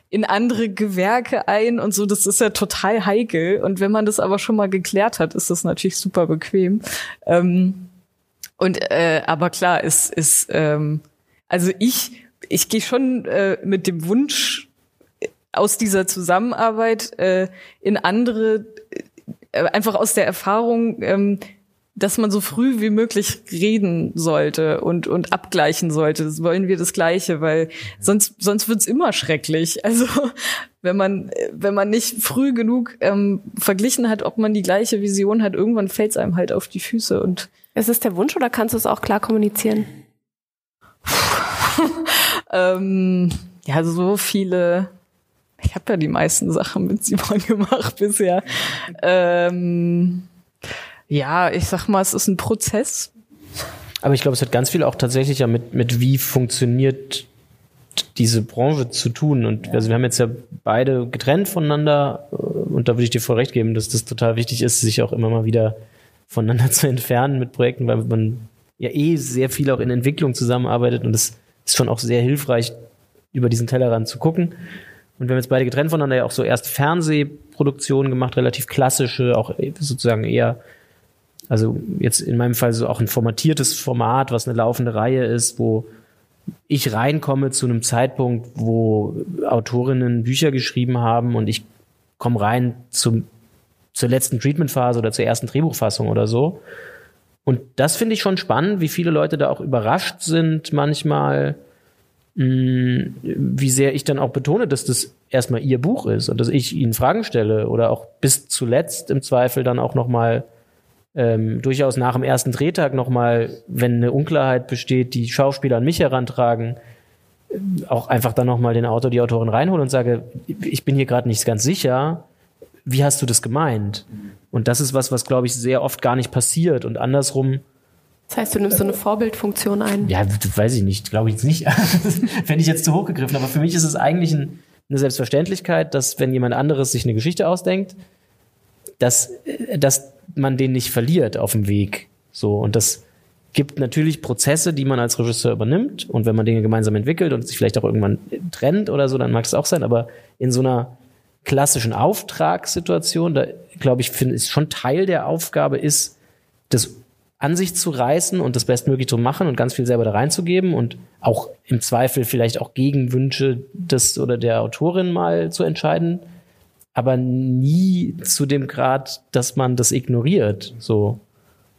in andere Gewerke ein und so. Das ist ja total heikel. Und wenn man das aber schon mal geklärt hat, ist das natürlich super bequem. Ähm, und äh, aber klar, es ist ähm, also ich ich gehe schon äh, mit dem Wunsch aus dieser Zusammenarbeit äh, in andere einfach aus der Erfahrung ähm, dass man so früh wie möglich reden sollte und und abgleichen sollte. Das wollen wir das Gleiche, weil sonst sonst wird's immer schrecklich. Also wenn man wenn man nicht früh genug ähm, verglichen hat, ob man die gleiche Vision hat, irgendwann fällt's einem halt auf die Füße. Und ist es der Wunsch oder kannst du es auch klar kommunizieren? ähm, ja, so viele. Ich habe ja die meisten Sachen mit Simon gemacht bisher. Ähm, ja, ich sag mal, es ist ein Prozess. Aber ich glaube, es hat ganz viel auch tatsächlich ja mit, mit wie funktioniert diese Branche zu tun. Und ja. also wir haben jetzt ja beide getrennt voneinander und da würde ich dir voll recht geben, dass das total wichtig ist, sich auch immer mal wieder voneinander zu entfernen mit Projekten, weil man ja eh sehr viel auch in Entwicklung zusammenarbeitet und es ist schon auch sehr hilfreich, über diesen Tellerrand zu gucken. Und wir haben jetzt beide getrennt voneinander ja auch so erst Fernsehproduktionen gemacht, relativ klassische, auch sozusagen eher also jetzt in meinem Fall so auch ein formatiertes Format, was eine laufende Reihe ist, wo ich reinkomme zu einem Zeitpunkt, wo Autorinnen Bücher geschrieben haben und ich komme rein zum, zur letzten Treatmentphase oder zur ersten Drehbuchfassung oder so. Und das finde ich schon spannend, wie viele Leute da auch überrascht sind manchmal, mh, wie sehr ich dann auch betone, dass das erstmal ihr Buch ist und dass ich ihnen Fragen stelle oder auch bis zuletzt im Zweifel dann auch noch mal ähm, durchaus nach dem ersten Drehtag nochmal, wenn eine Unklarheit besteht, die Schauspieler an mich herantragen, äh, auch einfach dann nochmal den Autor, die Autorin reinholen und sage, ich bin hier gerade nicht ganz sicher, wie hast du das gemeint? Und das ist was, was, glaube ich, sehr oft gar nicht passiert und andersrum. Das heißt, du nimmst so eine Vorbildfunktion ein? Ja, weiß ich nicht, glaube ich jetzt nicht. Fände ich jetzt zu hoch gegriffen, aber für mich ist es eigentlich ein, eine Selbstverständlichkeit, dass wenn jemand anderes sich eine Geschichte ausdenkt, dass, äh, dass man den nicht verliert auf dem Weg. So, und das gibt natürlich Prozesse, die man als Regisseur übernimmt. Und wenn man Dinge gemeinsam entwickelt und sich vielleicht auch irgendwann trennt oder so, dann mag es auch sein. Aber in so einer klassischen Auftragssituation, da glaube ich, finde ist schon Teil der Aufgabe ist, das an sich zu reißen und das bestmöglich zu machen und ganz viel selber da reinzugeben und auch im Zweifel vielleicht auch Gegenwünsche des oder der Autorin mal zu entscheiden aber nie zu dem Grad, dass man das ignoriert. So.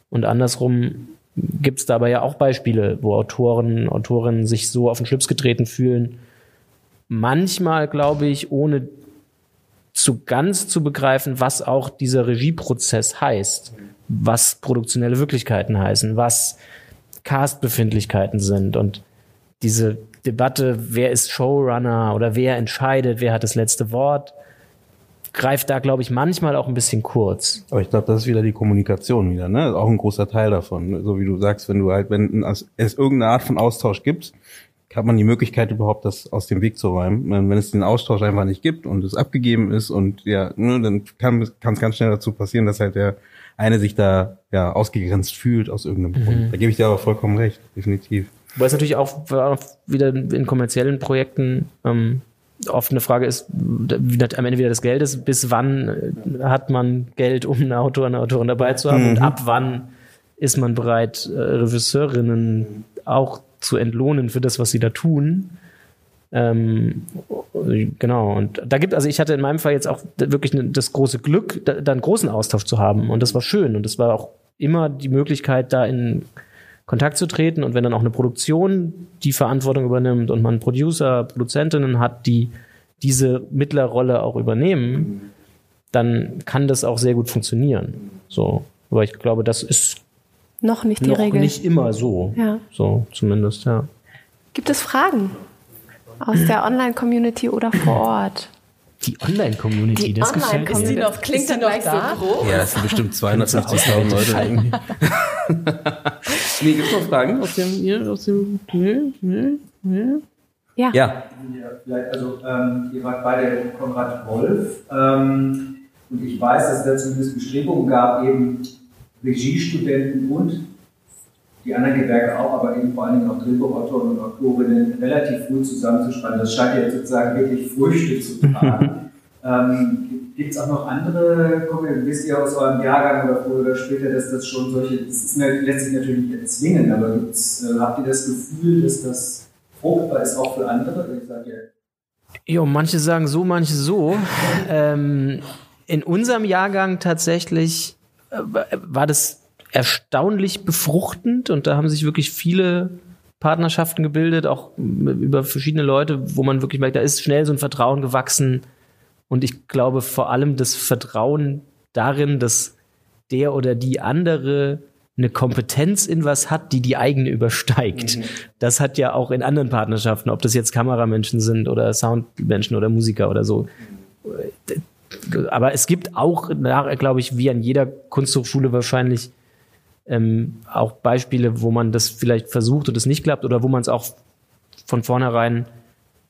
Und andersrum gibt es dabei ja auch Beispiele, wo Autoren, Autorinnen sich so auf den Schlips getreten fühlen. Manchmal, glaube ich, ohne zu ganz zu begreifen, was auch dieser Regieprozess heißt, was produktionelle Wirklichkeiten heißen, was Castbefindlichkeiten sind und diese Debatte, wer ist Showrunner oder wer entscheidet, wer hat das letzte Wort, greift da, glaube ich, manchmal auch ein bisschen kurz. Aber ich glaube, das ist wieder die Kommunikation wieder, ne? Auch ein großer Teil davon. So wie du sagst, wenn du halt, wenn es irgendeine Art von Austausch gibt, hat man die Möglichkeit überhaupt, das aus dem Weg zu räumen. Wenn es den Austausch einfach nicht gibt und es abgegeben ist und ja, ne, dann kann es ganz schnell dazu passieren, dass halt der eine sich da ja ausgegrenzt fühlt aus irgendeinem mhm. Grund. Da gebe ich dir aber vollkommen recht, definitiv. Weil es natürlich auch wieder in kommerziellen Projekten ähm, oft eine Frage ist, am Ende wieder des Geldes, bis wann äh, hat man Geld, um einen Autor, eine Autorin dabei zu haben mhm. und ab wann ist man bereit, äh, Regisseurinnen auch zu entlohnen für das, was sie da tun. Ähm, genau, und da gibt, also ich hatte in meinem Fall jetzt auch wirklich das große Glück, da, da einen großen Austausch zu haben und das war schön und es war auch immer die Möglichkeit, da in Kontakt zu treten und wenn dann auch eine Produktion die Verantwortung übernimmt und man Producer, Produzentinnen hat, die diese Mittlerrolle auch übernehmen, dann kann das auch sehr gut funktionieren. So, aber ich glaube, das ist noch nicht die noch Regel. Nicht immer so. Ja. So zumindest, ja. Gibt es Fragen aus der Online-Community oder vor Ort? Die Online-Community, das Online gefällt mir. Ist die noch, klingt ist dann gleich da? so groß? Ja, das sind bestimmt 250.000 Leute irgendwie. nee, gibt's noch Fragen aus dem, hier, aus dem, nee, nee, nee. Ja. Ja. Vielleicht, also, ähm, ihr wart beide Konrad Wolf. Ähm, Und ich weiß, dass es da zumindest Bestrebungen gab, eben Regiestudenten und die anderen Gewerke auch, aber eben vor allen Dingen auch Drehbuchautoren und Autorinnen relativ früh zusammenzuspannen. Das scheint ja jetzt sozusagen wirklich Früchte zu tragen. ähm, Gibt es auch noch andere, wisst ihr aus eurem Jahrgang oder früher oder später, dass das schon solche, das ist, lässt sich natürlich nicht erzwingen, aber äh, habt ihr das Gefühl, dass das fruchtbar ist auch für andere? Ich sage ja. Jo, manche sagen so, manche so. ähm, in unserem Jahrgang tatsächlich war das erstaunlich befruchtend und da haben sich wirklich viele Partnerschaften gebildet, auch über verschiedene Leute, wo man wirklich merkt, da ist schnell so ein Vertrauen gewachsen. Und ich glaube vor allem das Vertrauen darin, dass der oder die andere eine Kompetenz in was hat, die die eigene übersteigt. Mhm. Das hat ja auch in anderen Partnerschaften, ob das jetzt Kameramenschen sind oder Soundmenschen oder Musiker oder so. Aber es gibt auch, glaube ich, wie an jeder Kunsthochschule wahrscheinlich ähm, auch Beispiele, wo man das vielleicht versucht und es nicht klappt oder wo man es auch von vornherein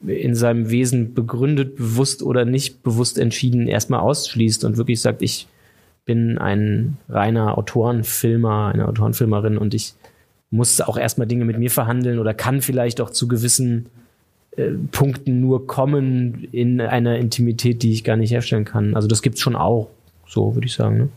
in seinem Wesen begründet, bewusst oder nicht bewusst entschieden, erstmal ausschließt und wirklich sagt, ich bin ein reiner Autorenfilmer, eine Autorenfilmerin und ich muss auch erstmal Dinge mit mir verhandeln oder kann vielleicht auch zu gewissen äh, Punkten nur kommen in einer Intimität, die ich gar nicht herstellen kann. Also das gibt's schon auch, so würde ich sagen. Ne?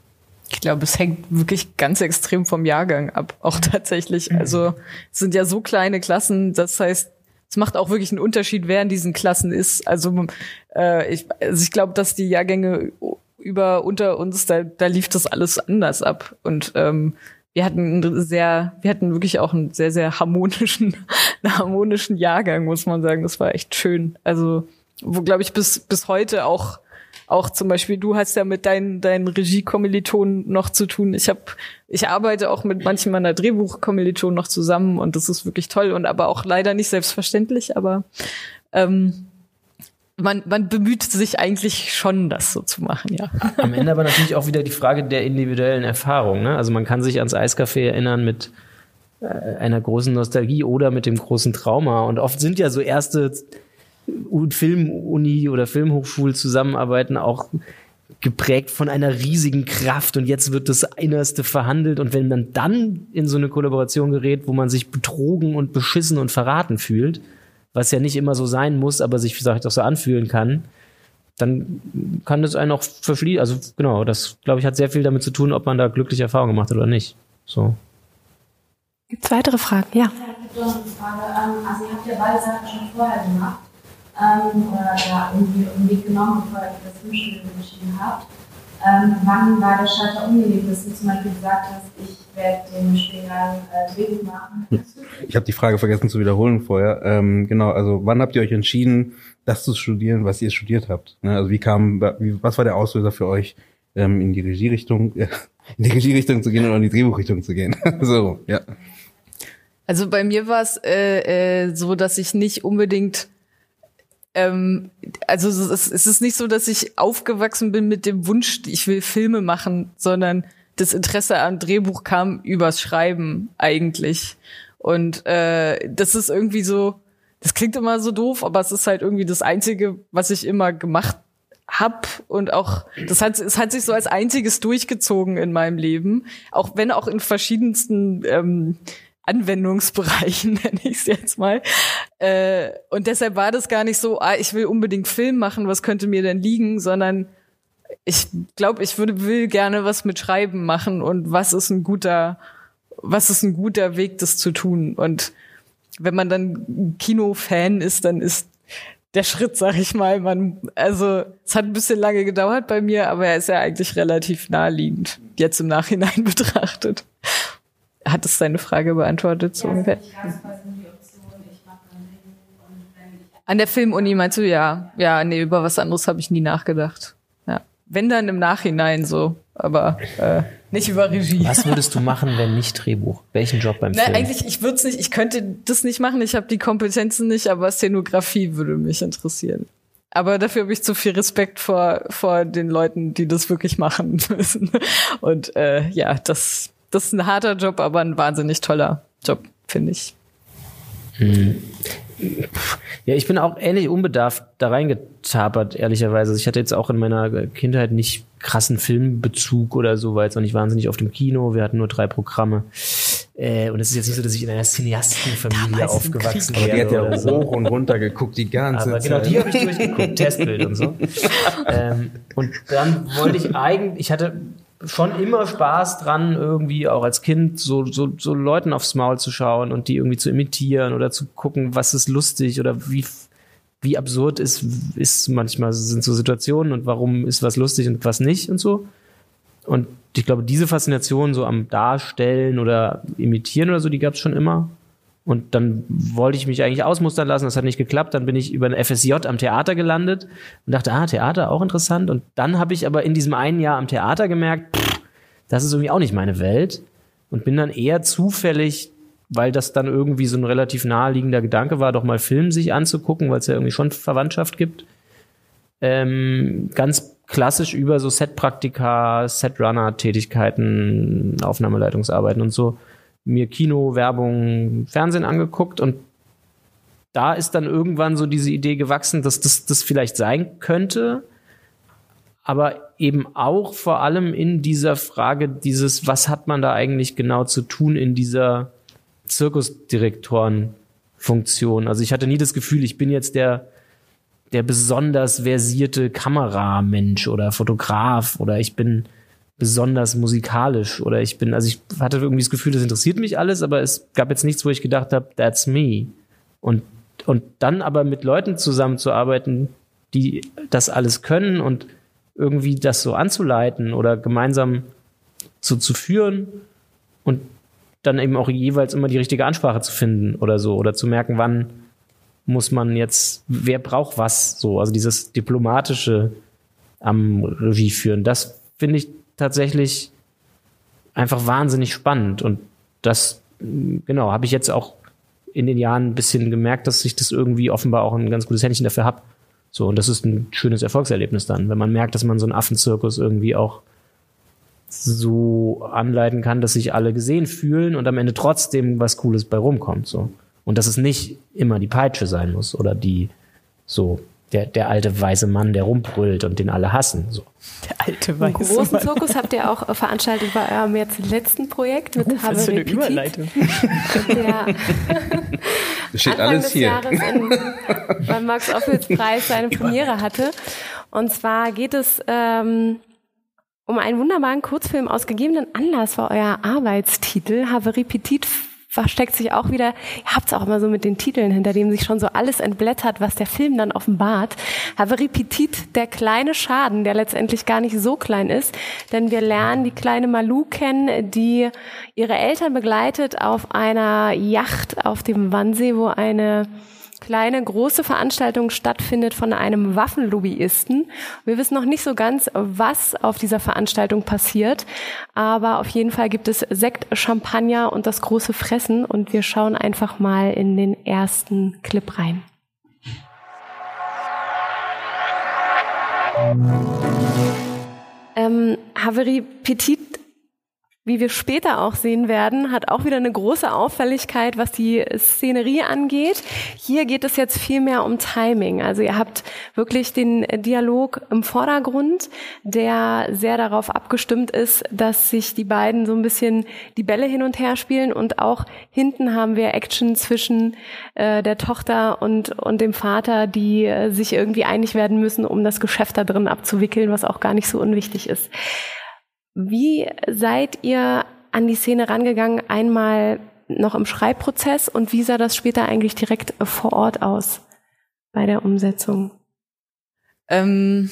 Ich glaube, es hängt wirklich ganz extrem vom Jahrgang ab, auch tatsächlich. Mhm. Also es sind ja so kleine Klassen, das heißt, es macht auch wirklich einen Unterschied, wer in diesen Klassen ist. Also, äh, ich, also ich glaube, dass die Jahrgänge über unter uns, da, da lief das alles anders ab. Und ähm, wir hatten sehr, wir hatten wirklich auch einen sehr, sehr harmonischen, einen harmonischen Jahrgang, muss man sagen. Das war echt schön. Also, wo, glaube ich, bis, bis heute auch auch zum Beispiel, du hast ja mit deinen, deinen Regie-Kommilitonen noch zu tun. Ich habe, ich arbeite auch mit manchen meiner Drehbuch-Kommilitonen noch zusammen und das ist wirklich toll und aber auch leider nicht selbstverständlich, aber ähm, man, man bemüht sich eigentlich schon, das so zu machen, ja. Am Ende aber natürlich auch wieder die Frage der individuellen Erfahrung. Ne? Also man kann sich ans Eiscafé erinnern mit äh, einer großen Nostalgie oder mit dem großen Trauma. Und oft sind ja so erste Filmuni oder Filmhochschulzusammenarbeiten auch geprägt von einer riesigen Kraft und jetzt wird das Innerste verhandelt und wenn man dann in so eine Kollaboration gerät, wo man sich betrogen und beschissen und verraten fühlt, was ja nicht immer so sein muss, aber sich vielleicht auch so anfühlen kann, dann kann das einen auch verschließen. Also genau, das glaube ich hat sehr viel damit zu tun, ob man da glückliche Erfahrungen gemacht hat oder nicht. So. Gibt es weitere Fragen? Ja. Ich habe noch eine Frage. Ähm, also ihr habt ja beide Sachen schon vorher gemacht ähm, oder ja, irgendwie einen Weg genommen, bevor ihr das Filmstudium entschieden habt. Ähm, wann war der Schalter umgelegt, dass du zum Beispiel gesagt hast, ich werde den später äh, Drehbuch machen? Ich habe die Frage vergessen zu wiederholen vorher. Ähm, genau, also wann habt ihr euch entschieden, das zu studieren, was ihr studiert habt? Ne? Also wie kam, wie, was war der Auslöser für euch, ähm, in die Regierichtung, äh, in die Regierichtung zu gehen oder in die Drehbuchrichtung zu gehen? so, ja. Also bei mir war es äh, äh, so, dass ich nicht unbedingt ähm, also es, es ist nicht so, dass ich aufgewachsen bin mit dem Wunsch, ich will Filme machen, sondern das Interesse am Drehbuch kam übers Schreiben eigentlich. Und äh, das ist irgendwie so, das klingt immer so doof, aber es ist halt irgendwie das Einzige, was ich immer gemacht hab und auch das hat es hat sich so als einziges durchgezogen in meinem Leben, auch wenn auch in verschiedensten ähm, Anwendungsbereichen, nenne ich es jetzt mal. Äh, und deshalb war das gar nicht so, ah, ich will unbedingt Film machen, was könnte mir denn liegen, sondern ich glaube, ich würde will gerne was mit Schreiben machen und was ist ein guter, was ist ein guter Weg, das zu tun. Und wenn man dann Kinofan ist, dann ist der Schritt, sag ich mal, man, also es hat ein bisschen lange gedauert bei mir, aber er ist ja eigentlich relativ naheliegend, jetzt im Nachhinein betrachtet. Hat es deine Frage beantwortet? So ungefähr? An der Filmuni meinst du ja? Ja, nee, über was anderes habe ich nie nachgedacht. Wenn dann im Nachhinein so, aber äh, nicht über Regie. Was würdest du machen, wenn nicht Drehbuch? Welchen Job beim Film? Nein, eigentlich, ich würde es nicht, ich könnte das nicht machen, ich habe die Kompetenzen nicht, aber Szenografie würde mich interessieren. Aber dafür habe ich zu viel Respekt vor, vor den Leuten, die das wirklich machen müssen. Und äh, ja, das das ist ein harter Job, aber ein wahnsinnig toller Job, finde ich. Hm. Ja, ich bin auch ähnlich unbedarft da reingetapert, ehrlicherweise. Also ich hatte jetzt auch in meiner Kindheit nicht krassen Filmbezug oder so, war jetzt auch nicht wahnsinnig auf dem Kino. Wir hatten nur drei Programme. Äh, und es ist jetzt nicht so, dass ich in einer Cineastenfamilie aufgewachsen Aber die hat ja oder so. hoch und runter geguckt die ganze Aber genau, Zeit. die habe ich durchgeguckt, Testbild und so. ähm, und dann wollte ich eigentlich, ich hatte schon immer Spaß dran, irgendwie auch als Kind so, so, so Leuten aufs Maul zu schauen und die irgendwie zu imitieren oder zu gucken, was ist lustig oder wie, wie absurd ist, ist manchmal sind so Situationen und warum ist was lustig und was nicht und so. Und ich glaube, diese Faszination so am Darstellen oder Imitieren oder so, die gab es schon immer. Und dann wollte ich mich eigentlich ausmustern lassen, das hat nicht geklappt. Dann bin ich über ein FSJ am Theater gelandet und dachte, ah, Theater auch interessant. Und dann habe ich aber in diesem einen Jahr am Theater gemerkt, pff, das ist irgendwie auch nicht meine Welt. Und bin dann eher zufällig, weil das dann irgendwie so ein relativ naheliegender Gedanke war, doch mal Film sich anzugucken, weil es ja irgendwie schon Verwandtschaft gibt. Ähm, ganz klassisch über so Setpraktika, Setrunner-Tätigkeiten, Aufnahmeleitungsarbeiten und so mir Kino, Werbung, Fernsehen angeguckt und da ist dann irgendwann so diese Idee gewachsen, dass das, das vielleicht sein könnte, aber eben auch vor allem in dieser Frage dieses, was hat man da eigentlich genau zu tun in dieser Zirkusdirektorenfunktion. Also ich hatte nie das Gefühl, ich bin jetzt der, der besonders versierte Kameramensch oder Fotograf oder ich bin besonders musikalisch oder ich bin, also ich hatte irgendwie das Gefühl, das interessiert mich alles, aber es gab jetzt nichts, wo ich gedacht habe, that's me. Und, und dann aber mit Leuten zusammenzuarbeiten, die das alles können und irgendwie das so anzuleiten oder gemeinsam zu, zu führen und dann eben auch jeweils immer die richtige Ansprache zu finden oder so oder zu merken, wann muss man jetzt, wer braucht was so, also dieses diplomatische am Regie führen, das finde ich tatsächlich einfach wahnsinnig spannend und das genau habe ich jetzt auch in den Jahren ein bisschen gemerkt, dass ich das irgendwie offenbar auch ein ganz gutes Händchen dafür habe. So und das ist ein schönes Erfolgserlebnis dann, wenn man merkt, dass man so einen Affenzirkus irgendwie auch so anleiten kann, dass sich alle gesehen fühlen und am Ende trotzdem was Cooles bei rumkommt. So. Und dass es nicht immer die Peitsche sein muss oder die so der, der alte weiße Mann, der rumbrüllt und den alle hassen. So. Der alte Einen weiße großen Mann. Zirkus habt ihr auch äh, veranstaltet bei eurem jetzt letzten Projekt mit Oh, was für eine Havre Petit, Überleitung. der Das steht Anfang alles des hier. Jahres in, beim Max Ophüls Preis seine Premiere hatte. Und zwar geht es ähm, um einen wunderbaren Kurzfilm aus gegebenen Anlass war euer Arbeitstitel. Haverie Petit versteckt sich auch wieder, ihr habt es auch immer so mit den Titeln, hinter dem sich schon so alles entblättert, was der Film dann offenbart. Haverie Petit, der kleine Schaden, der letztendlich gar nicht so klein ist, denn wir lernen die kleine Malou kennen, die ihre Eltern begleitet auf einer Yacht auf dem Wannsee, wo eine kleine, große Veranstaltung stattfindet von einem Waffenlobbyisten. Wir wissen noch nicht so ganz, was auf dieser Veranstaltung passiert, aber auf jeden Fall gibt es Sekt, Champagner und das große Fressen und wir schauen einfach mal in den ersten Clip rein. Ähm, Haverie Petit wie wir später auch sehen werden, hat auch wieder eine große Auffälligkeit, was die Szenerie angeht. Hier geht es jetzt viel mehr um Timing. Also ihr habt wirklich den Dialog im Vordergrund, der sehr darauf abgestimmt ist, dass sich die beiden so ein bisschen die Bälle hin und her spielen und auch hinten haben wir Action zwischen äh, der Tochter und, und dem Vater, die äh, sich irgendwie einig werden müssen, um das Geschäft da drin abzuwickeln, was auch gar nicht so unwichtig ist. Wie seid ihr an die Szene rangegangen, einmal noch im Schreibprozess und wie sah das später eigentlich direkt vor Ort aus bei der Umsetzung? Ähm,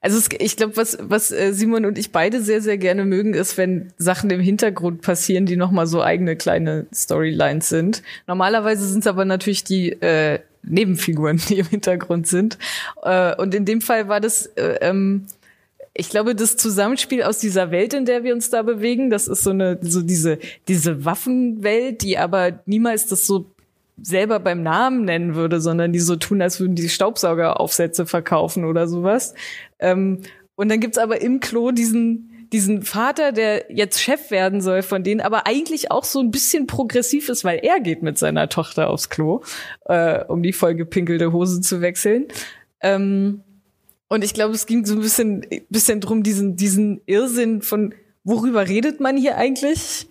also es, ich glaube, was, was äh, Simon und ich beide sehr, sehr gerne mögen, ist, wenn Sachen im Hintergrund passieren, die nochmal so eigene kleine Storylines sind. Normalerweise sind es aber natürlich die äh, Nebenfiguren, die im Hintergrund sind. Äh, und in dem Fall war das äh, ähm, ich glaube, das Zusammenspiel aus dieser Welt, in der wir uns da bewegen, das ist so eine, so diese, diese Waffenwelt, die aber niemals das so selber beim Namen nennen würde, sondern die so tun, als würden die Staubsaugeraufsätze verkaufen oder sowas. Ähm, und dann gibt's aber im Klo diesen, diesen Vater, der jetzt Chef werden soll von denen, aber eigentlich auch so ein bisschen progressiv ist, weil er geht mit seiner Tochter aufs Klo, äh, um die vollgepinkelte Hose zu wechseln. Ähm, und ich glaube, es ging so ein bisschen, bisschen drum, diesen, diesen Irrsinn von, worüber redet man hier eigentlich?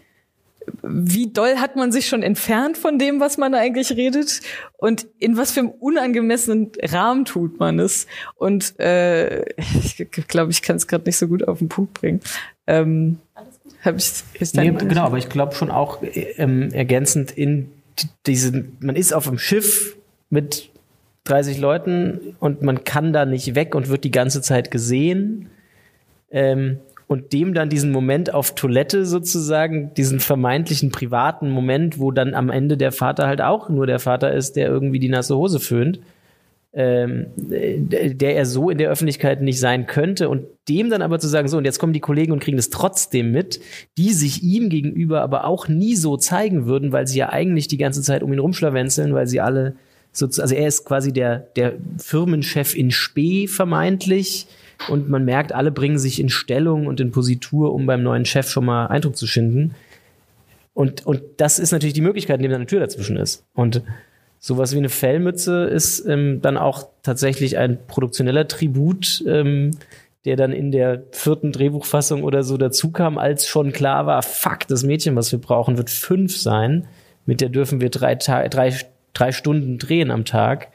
wie doll hat man sich schon entfernt von dem, was man eigentlich redet und in was für einem unangemessenen Rahmen tut man es. Und äh, ich glaube, ich kann es gerade nicht so gut auf den Punkt bringen. Ähm, hab ich, ist nee, genau, aber ich glaube schon auch ähm, ergänzend in diesen, man ist auf dem Schiff mit 30 Leuten und man kann da nicht weg und wird die ganze Zeit gesehen. Ähm, und dem dann diesen Moment auf Toilette sozusagen, diesen vermeintlichen privaten Moment, wo dann am Ende der Vater halt auch nur der Vater ist, der irgendwie die nasse Hose föhnt, ähm, der er so in der Öffentlichkeit nicht sein könnte und dem dann aber zu sagen, so und jetzt kommen die Kollegen und kriegen das trotzdem mit, die sich ihm gegenüber aber auch nie so zeigen würden, weil sie ja eigentlich die ganze Zeit um ihn rumschlawenzeln, weil sie alle also er ist quasi der, der Firmenchef in Spee vermeintlich, und man merkt, alle bringen sich in Stellung und in Positur, um beim neuen Chef schon mal Eindruck zu schinden. Und, und das ist natürlich die Möglichkeit, indem da eine Tür dazwischen ist. Und sowas wie eine Fellmütze ist ähm, dann auch tatsächlich ein produktioneller Tribut, ähm, der dann in der vierten Drehbuchfassung oder so dazu kam, als schon klar war, fuck, das Mädchen, was wir brauchen, wird fünf sein. Mit der dürfen wir drei, drei, drei Stunden drehen am Tag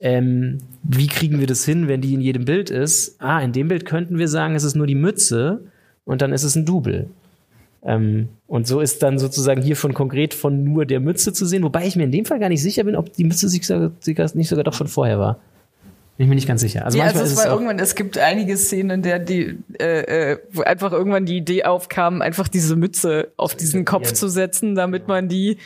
ähm, wie kriegen wir das hin, wenn die in jedem Bild ist? Ah, in dem Bild könnten wir sagen, es ist nur die Mütze und dann ist es ein Double. Ähm, und so ist dann sozusagen hier schon konkret von nur der Mütze zu sehen, wobei ich mir in dem Fall gar nicht sicher bin, ob die Mütze sich sogar, nicht sogar doch schon vorher war. Bin ich mir nicht ganz sicher. Also, ja, manchmal also es war irgendwann, es gibt einige Szenen, in der die, äh, äh, wo einfach irgendwann die Idee aufkam, einfach diese Mütze auf diesen Kopf zu setzen, damit man die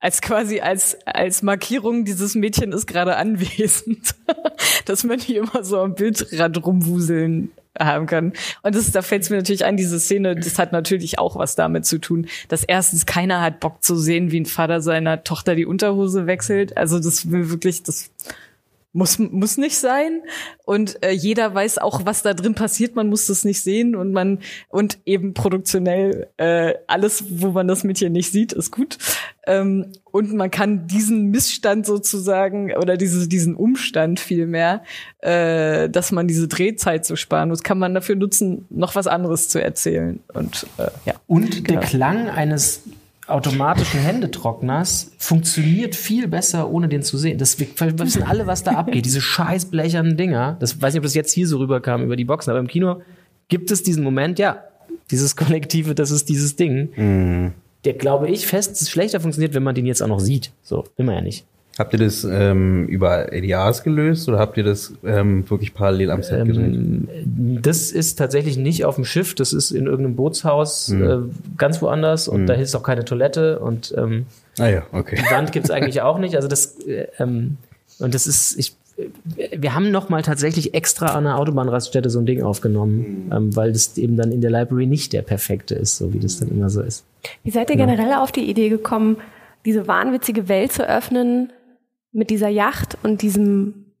als quasi als als Markierung dieses Mädchen ist gerade anwesend, dass man hier immer so am Bildrand rumwuseln haben kann. Und das, da fällt es mir natürlich ein, diese Szene, das hat natürlich auch was damit zu tun, dass erstens keiner hat Bock zu sehen, wie ein Vater seiner Tochter die Unterhose wechselt. Also das will wirklich, das muss muss nicht sein. Und äh, jeder weiß auch was da drin passiert. Man muss das nicht sehen. Und man und eben produktionell äh, alles wo man das Mädchen nicht sieht ist gut. Ähm, und man kann diesen Missstand sozusagen oder diese, diesen Umstand vielmehr äh, dass man diese Drehzeit so sparen muss kann man dafür nutzen noch was anderes zu erzählen. Und äh, ja. Und genau. der Klang eines automatischen Händetrockners funktioniert viel besser, ohne den zu sehen. Das, wir wissen alle, was da abgeht. Diese scheiß blechernen Dinger. Das weiß nicht, ob das jetzt hier so rüberkam über die Boxen, aber im Kino gibt es diesen Moment, ja, dieses Kollektive, das ist dieses Ding. Mhm. Der, glaube ich, fest schlechter funktioniert, wenn man den jetzt auch noch sieht. So, will man ja nicht. Habt ihr das ähm, über ADRs gelöst oder habt ihr das ähm, wirklich parallel am Set? Ähm, das ist tatsächlich nicht auf dem Schiff, das ist in irgendeinem Bootshaus mhm. äh, ganz woanders und mhm. da ist auch keine Toilette und ähm, ah ja, okay. die Wand gibt's eigentlich auch nicht. Also das äh, ähm, und das ist, ich, wir haben noch mal tatsächlich extra an einer Autobahnraststätte so ein Ding aufgenommen, mhm. ähm, weil das eben dann in der Library nicht der perfekte ist, so wie das dann immer so ist. Wie seid ihr generell auf die Idee gekommen, diese wahnwitzige Welt zu öffnen, mit dieser Yacht und diesem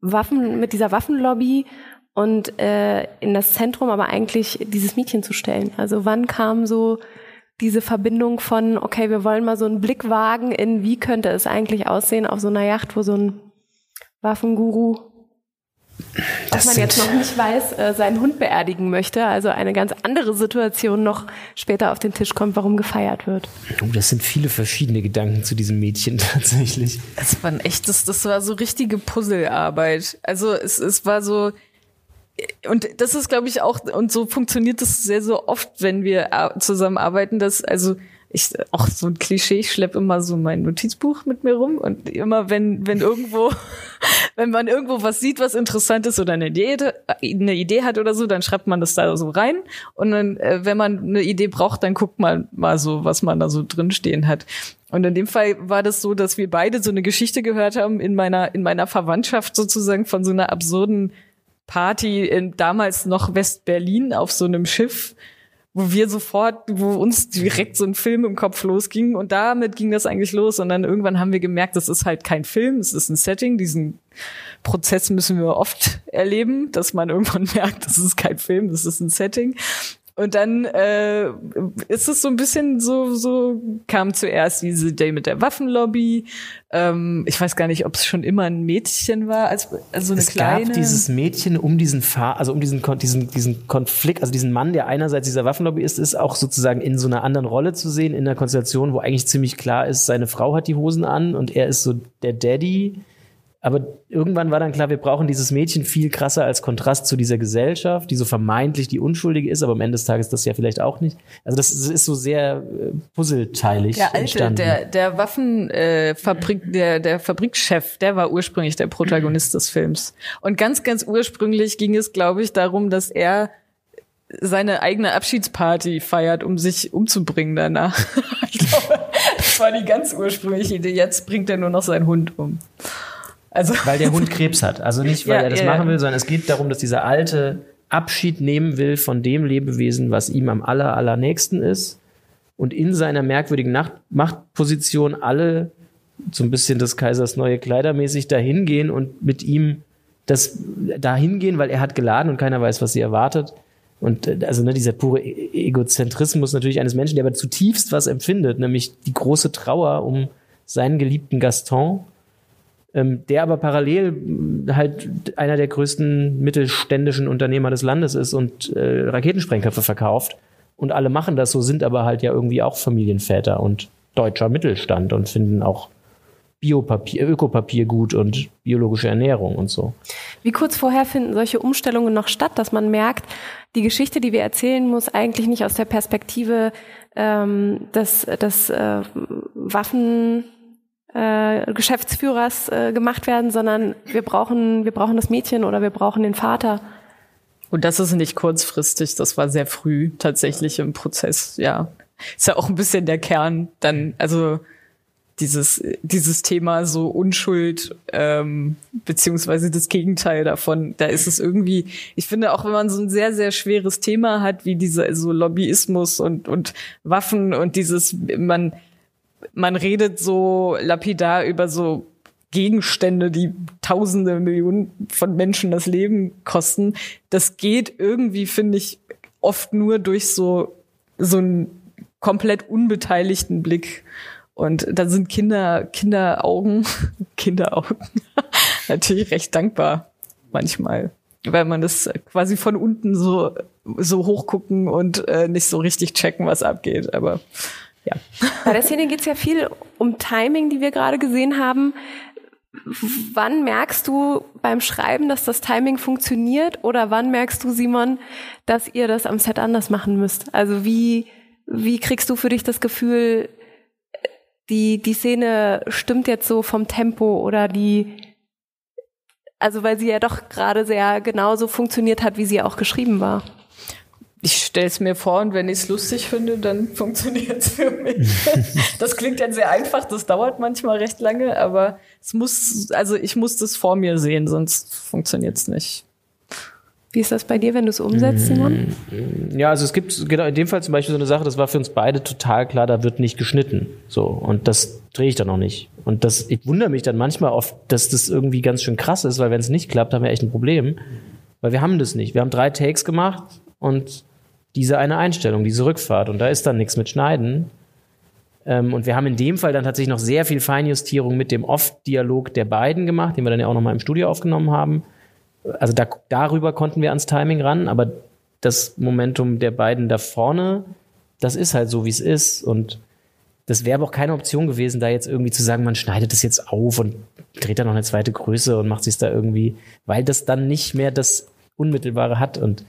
Waffen, mit dieser Waffenlobby und äh, in das Zentrum aber eigentlich dieses Mädchen zu stellen. Also wann kam so diese Verbindung von, okay, wir wollen mal so einen Blick wagen in, wie könnte es eigentlich aussehen auf so einer Yacht, wo so ein Waffenguru dass man jetzt noch nicht weiß, äh, seinen Hund beerdigen möchte, also eine ganz andere Situation noch später auf den Tisch kommt, warum gefeiert wird. Oh, das sind viele verschiedene Gedanken zu diesem Mädchen tatsächlich. Das war ein echtes, das war so richtige Puzzlearbeit. Also es, es war so, und das ist, glaube ich, auch, und so funktioniert das sehr, so oft, wenn wir zusammenarbeiten, dass, also ich auch so ein Klischee, ich schleppe immer so mein Notizbuch mit mir rum und immer wenn wenn irgendwo wenn man irgendwo was sieht, was interessant ist oder eine Idee eine Idee hat oder so, dann schreibt man das da so rein und dann äh, wenn man eine Idee braucht, dann guckt man mal so, was man da so drin stehen hat. Und in dem Fall war das so, dass wir beide so eine Geschichte gehört haben in meiner in meiner Verwandtschaft sozusagen von so einer absurden Party in damals noch West-Berlin auf so einem Schiff wo wir sofort, wo uns direkt so ein Film im Kopf losging und damit ging das eigentlich los und dann irgendwann haben wir gemerkt, das ist halt kein Film, es ist ein Setting, diesen Prozess müssen wir oft erleben, dass man irgendwann merkt, das ist kein Film, das ist ein Setting und dann äh, ist es so ein bisschen so, so kam zuerst diese Idee mit der Waffenlobby. Ähm, ich weiß gar nicht, ob es schon immer ein Mädchen war, als also eine es kleine. gab dieses Mädchen um diesen Fahr also um diesen, diesen, diesen Konflikt, also diesen Mann, der einerseits dieser Waffenlobby ist, ist auch sozusagen in so einer anderen Rolle zu sehen, in einer Konstellation, wo eigentlich ziemlich klar ist, seine Frau hat die Hosen an und er ist so der Daddy. Aber irgendwann war dann klar, wir brauchen dieses Mädchen viel krasser als Kontrast zu dieser Gesellschaft, die so vermeintlich die Unschuldige ist, aber am Ende des Tages das ja vielleicht auch nicht. Also das ist so sehr äh, puzzleteilig der alte, entstanden. der, der Waffenfabrik, äh, der, der Fabrikchef, der war ursprünglich der Protagonist des Films. Und ganz, ganz ursprünglich ging es, glaube ich, darum, dass er seine eigene Abschiedsparty feiert, um sich umzubringen danach. ich glaube, das war die ganz ursprüngliche Idee. Jetzt bringt er nur noch seinen Hund um. Also, Weil der Hund Krebs hat. Also nicht, weil Ja, er das ja. machen will, sondern es geht darum, dass dieser Alte Abschied nehmen will von dem Lebewesen, was ihm am aller, allernächsten ist. Und in seiner merkwürdigen Nacht Machtposition alle so ein bisschen des Kaisers neue Kleider mäßig dahin gehen und mit ihm das dahin gehen, weil er hat geladen und keiner weiß, was sie erwartet. Und äh, also ne, dieser pure E- Egozentrismus natürlich eines Menschen, der aber zutiefst was empfindet, nämlich die große Trauer um seinen geliebten Gaston, der aber parallel mh, halt einer der größten mittelständischen Unternehmer des Landes ist und äh, Raketensprengköpfe verkauft. Und alle machen das so, sind aber halt ja irgendwie auch Familienväter und deutscher Mittelstand und finden auch Biopapier, Ökopapier gut und biologische Ernährung und so. Wie kurz vorher finden solche Umstellungen noch statt, dass man merkt, die Geschichte, die wir erzählen, muss eigentlich nicht aus der Perspektive ähm, des, des äh, Waffen äh, Geschäftsführers äh, gemacht werden, sondern wir brauchen, wir brauchen das Mädchen oder wir brauchen den Vater. Und das ist nicht kurzfristig, das war sehr früh tatsächlich im Prozess, ja. Ist ja auch ein bisschen der Kern dann, also dieses, dieses Thema so Unschuld, ähm, beziehungsweise das Gegenteil davon, da ist es irgendwie, ich finde auch, wenn man so ein sehr, sehr schweres Thema hat, wie diese, so Lobbyismus und, und Waffen und dieses, man, man redet so lapidar über so Gegenstände, die Tausende, Millionen von Menschen das Leben kosten. Das geht irgendwie, finde ich, oft nur durch so, so einen komplett unbeteiligten Blick. Und da sind Kinder, Kinderaugen, Kinderaugen natürlich recht dankbar manchmal, weil man das quasi von unten so, so hochgucken und äh, nicht so richtig checken, was abgeht. Aber ja. Bei der Szene geht es ja viel um Timing, die wir gerade gesehen haben. Wann merkst du beim Schreiben, dass das Timing funktioniert? Oder wann merkst du, Simon, dass ihr das am Set anders machen müsst? Also wie, wie kriegst du für dich das Gefühl, die, die Szene stimmt jetzt so vom Tempo oder die, also weil sie ja doch gerade sehr genauso funktioniert hat, wie sie auch geschrieben war. Ich stelle es mir vor und wenn ich es lustig finde, dann funktioniert es für mich. das klingt dann sehr einfach, das dauert manchmal recht lange, aber es muss, also ich muss das vor mir sehen, sonst funktioniert es nicht. Wie ist das bei dir, wenn du es umsetzt, Simon? Ja, also es gibt genau in dem Fall zum Beispiel so eine Sache, das war für uns beide total klar, da wird nicht geschnitten. So, und das drehe ich dann auch nicht. Und das, ich wundere mich dann manchmal oft, dass das irgendwie ganz schön krass ist, weil wenn es nicht klappt, haben wir echt ein Problem. Weil wir haben das nicht. Wir haben drei Takes gemacht und diese eine Einstellung, diese Rückfahrt. Und da ist dann nichts mit Schneiden. Ähm, und wir haben in dem Fall dann tatsächlich noch sehr viel Feinjustierung mit dem Off-Dialog der beiden gemacht, den wir dann ja auch nochmal im Studio aufgenommen haben. Also da, darüber konnten wir ans Timing ran, aber das Momentum der beiden da vorne, das ist halt so, wie es ist. Und das wäre aber auch keine Option gewesen, da jetzt irgendwie zu sagen, man schneidet das jetzt auf und dreht da noch eine zweite Größe und macht sich da irgendwie, weil das dann nicht mehr das Unmittelbare hat. Und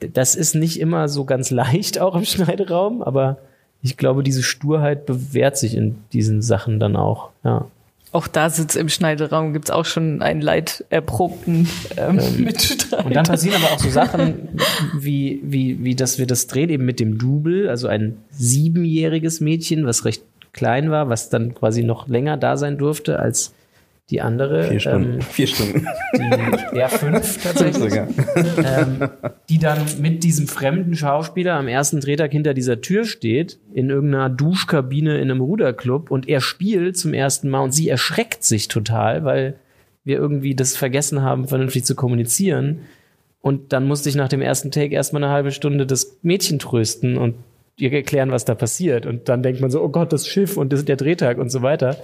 das ist nicht immer so ganz leicht, auch im Schneideraum, aber ich glaube, diese Sturheit bewährt sich in diesen Sachen dann auch, ja. Auch da sitzt im Schneideraum, gibt's auch schon einen leiderprobten ähm, Mitstreiter. Und dann passieren aber auch so Sachen, wie, wie, wie dass wir das drehen eben mit dem Double, also ein siebenjähriges Mädchen, was recht klein war, was dann quasi noch länger da sein durfte als Die andere, Vier Stunden. ähm, Vier Stunden. die, ja, fünf tatsächlich, ähm, die dann mit diesem fremden Schauspieler am ersten Drehtag hinter dieser Tür steht, in irgendeiner Duschkabine in einem Ruderclub und er spielt zum ersten Mal und sie erschreckt sich total, weil wir irgendwie das vergessen haben, vernünftig zu kommunizieren. Und dann musste ich nach dem ersten Take erstmal eine halbe Stunde das Mädchen trösten und ihr erklären, was da passiert. Und dann denkt man so, oh Gott, das Schiff und das ist der Drehtag und so weiter.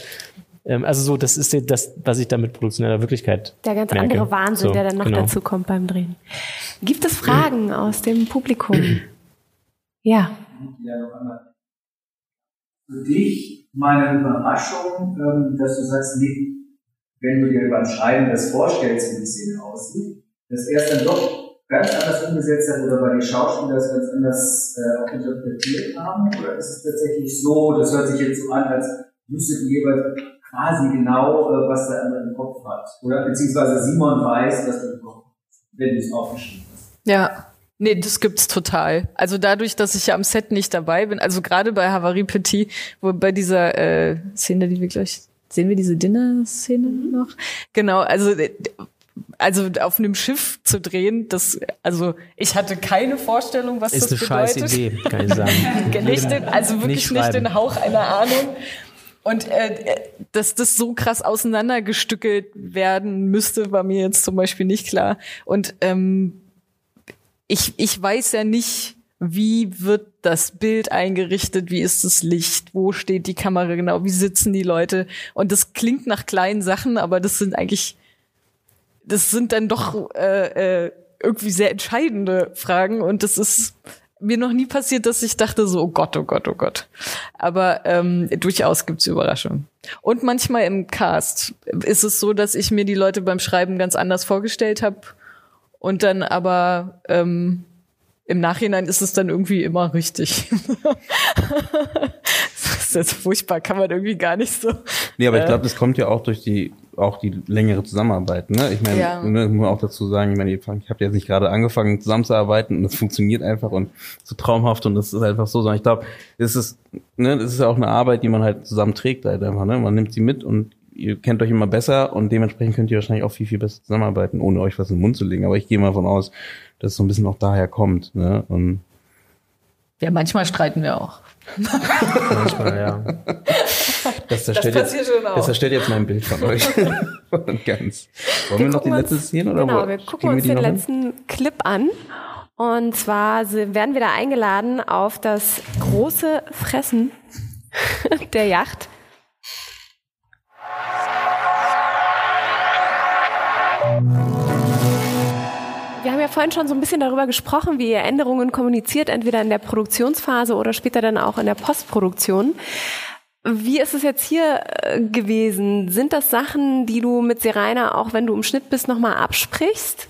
Ähm, also so, das ist das, was ich da mit produktioneller Wirklichkeit Der ganz merke. andere Wahnsinn, So, der dann noch genau. dazu kommt beim Drehen. Gibt es Fragen aus dem Publikum? Ja. Ja, noch einmal. Für dich meine Überraschung, ähm, dass du sagst, nee, wenn du dir beim Schreiben das vorstellst, wie die Szene aussieht, dass er es dann doch ganz anders umgesetzt hat oder bei den Schauspielern das ganz anders äh, auch interpretiert haben? Oder ist es tatsächlich so, das hört sich jetzt so an, als wüsstet ihr jeweils quasi genau, äh, was der andere im Kopf hat? Oder beziehungsweise Simon weiß, was der im Kopf hat, wenn du es aufgeschrieben hast. Ja. Nee, das gibt's total. Also dadurch, dass ich ja am Set nicht dabei bin, also gerade bei Havarie Petit, wo bei dieser äh, Szene, die wir gleich sehen wir diese Dinner-Szene noch? Genau, also äh, also auf einem Schiff zu drehen, das also ich hatte keine Vorstellung, was Ist eine das scheiß bedeutet. Idee, kann ich sagen. nicht den, also wirklich nicht, schreiben. den Hauch einer Ahnung. Und äh, dass das so krass auseinandergestückelt werden müsste, war mir jetzt zum Beispiel nicht klar. Und ähm, ich, ich weiß ja nicht, wie wird das Bild eingerichtet, wie ist das Licht, wo steht die Kamera genau, wie sitzen die Leute. Und das klingt nach kleinen Sachen, aber das sind eigentlich, das sind dann doch äh, äh, irgendwie sehr entscheidende Fragen. Und das ist mir noch nie passiert, dass ich dachte so, oh Gott, oh Gott, oh Gott. Aber ähm, durchaus gibt's Überraschungen. Und manchmal im Cast ist es so, dass ich mir die Leute beim Schreiben ganz anders vorgestellt habe und dann aber ähm, im Nachhinein ist es dann irgendwie immer richtig. das ist jetzt furchtbar, kann man irgendwie gar nicht so. Nee, aber ich Äh. glaube, das kommt ja auch durch die auch die längere Zusammenarbeit. Ne? Ich meine, Ja. ne, muss man auch dazu sagen, ich meine, ich habe jetzt nicht gerade angefangen zusammenzuarbeiten und es funktioniert einfach und so traumhaft und das ist einfach so, sondern ich glaube, es ist, ne, das ist ja auch eine Arbeit, die man halt zusammen trägt halt einfach. Ne? Man nimmt sie mit und ihr kennt euch immer besser und dementsprechend könnt ihr wahrscheinlich auch viel, viel besser zusammenarbeiten, ohne euch was in den Mund zu legen. Aber ich gehe mal davon aus, dass es so ein bisschen auch daher kommt. Ne? Und Ja, manchmal streiten wir auch. Manchmal, ja. Das zerstört, passiert jetzt, schon auch. das zerstört jetzt mein Bild von euch. ganz. Wollen wir, noch die letzte Szene oder Genau, wo- wir gucken uns den noch hin? letzten Clip an. Und zwar werden wir da eingeladen auf das große Fressen der Yacht. Vorhin schon so ein bisschen darüber gesprochen, wie ihr Änderungen kommuniziert, entweder in der Produktionsphase oder später dann auch in der Postproduktion. Wie ist es jetzt hier äh, gewesen? Sind das Sachen, die du mit Serena, auch wenn du im Schnitt bist, nochmal absprichst,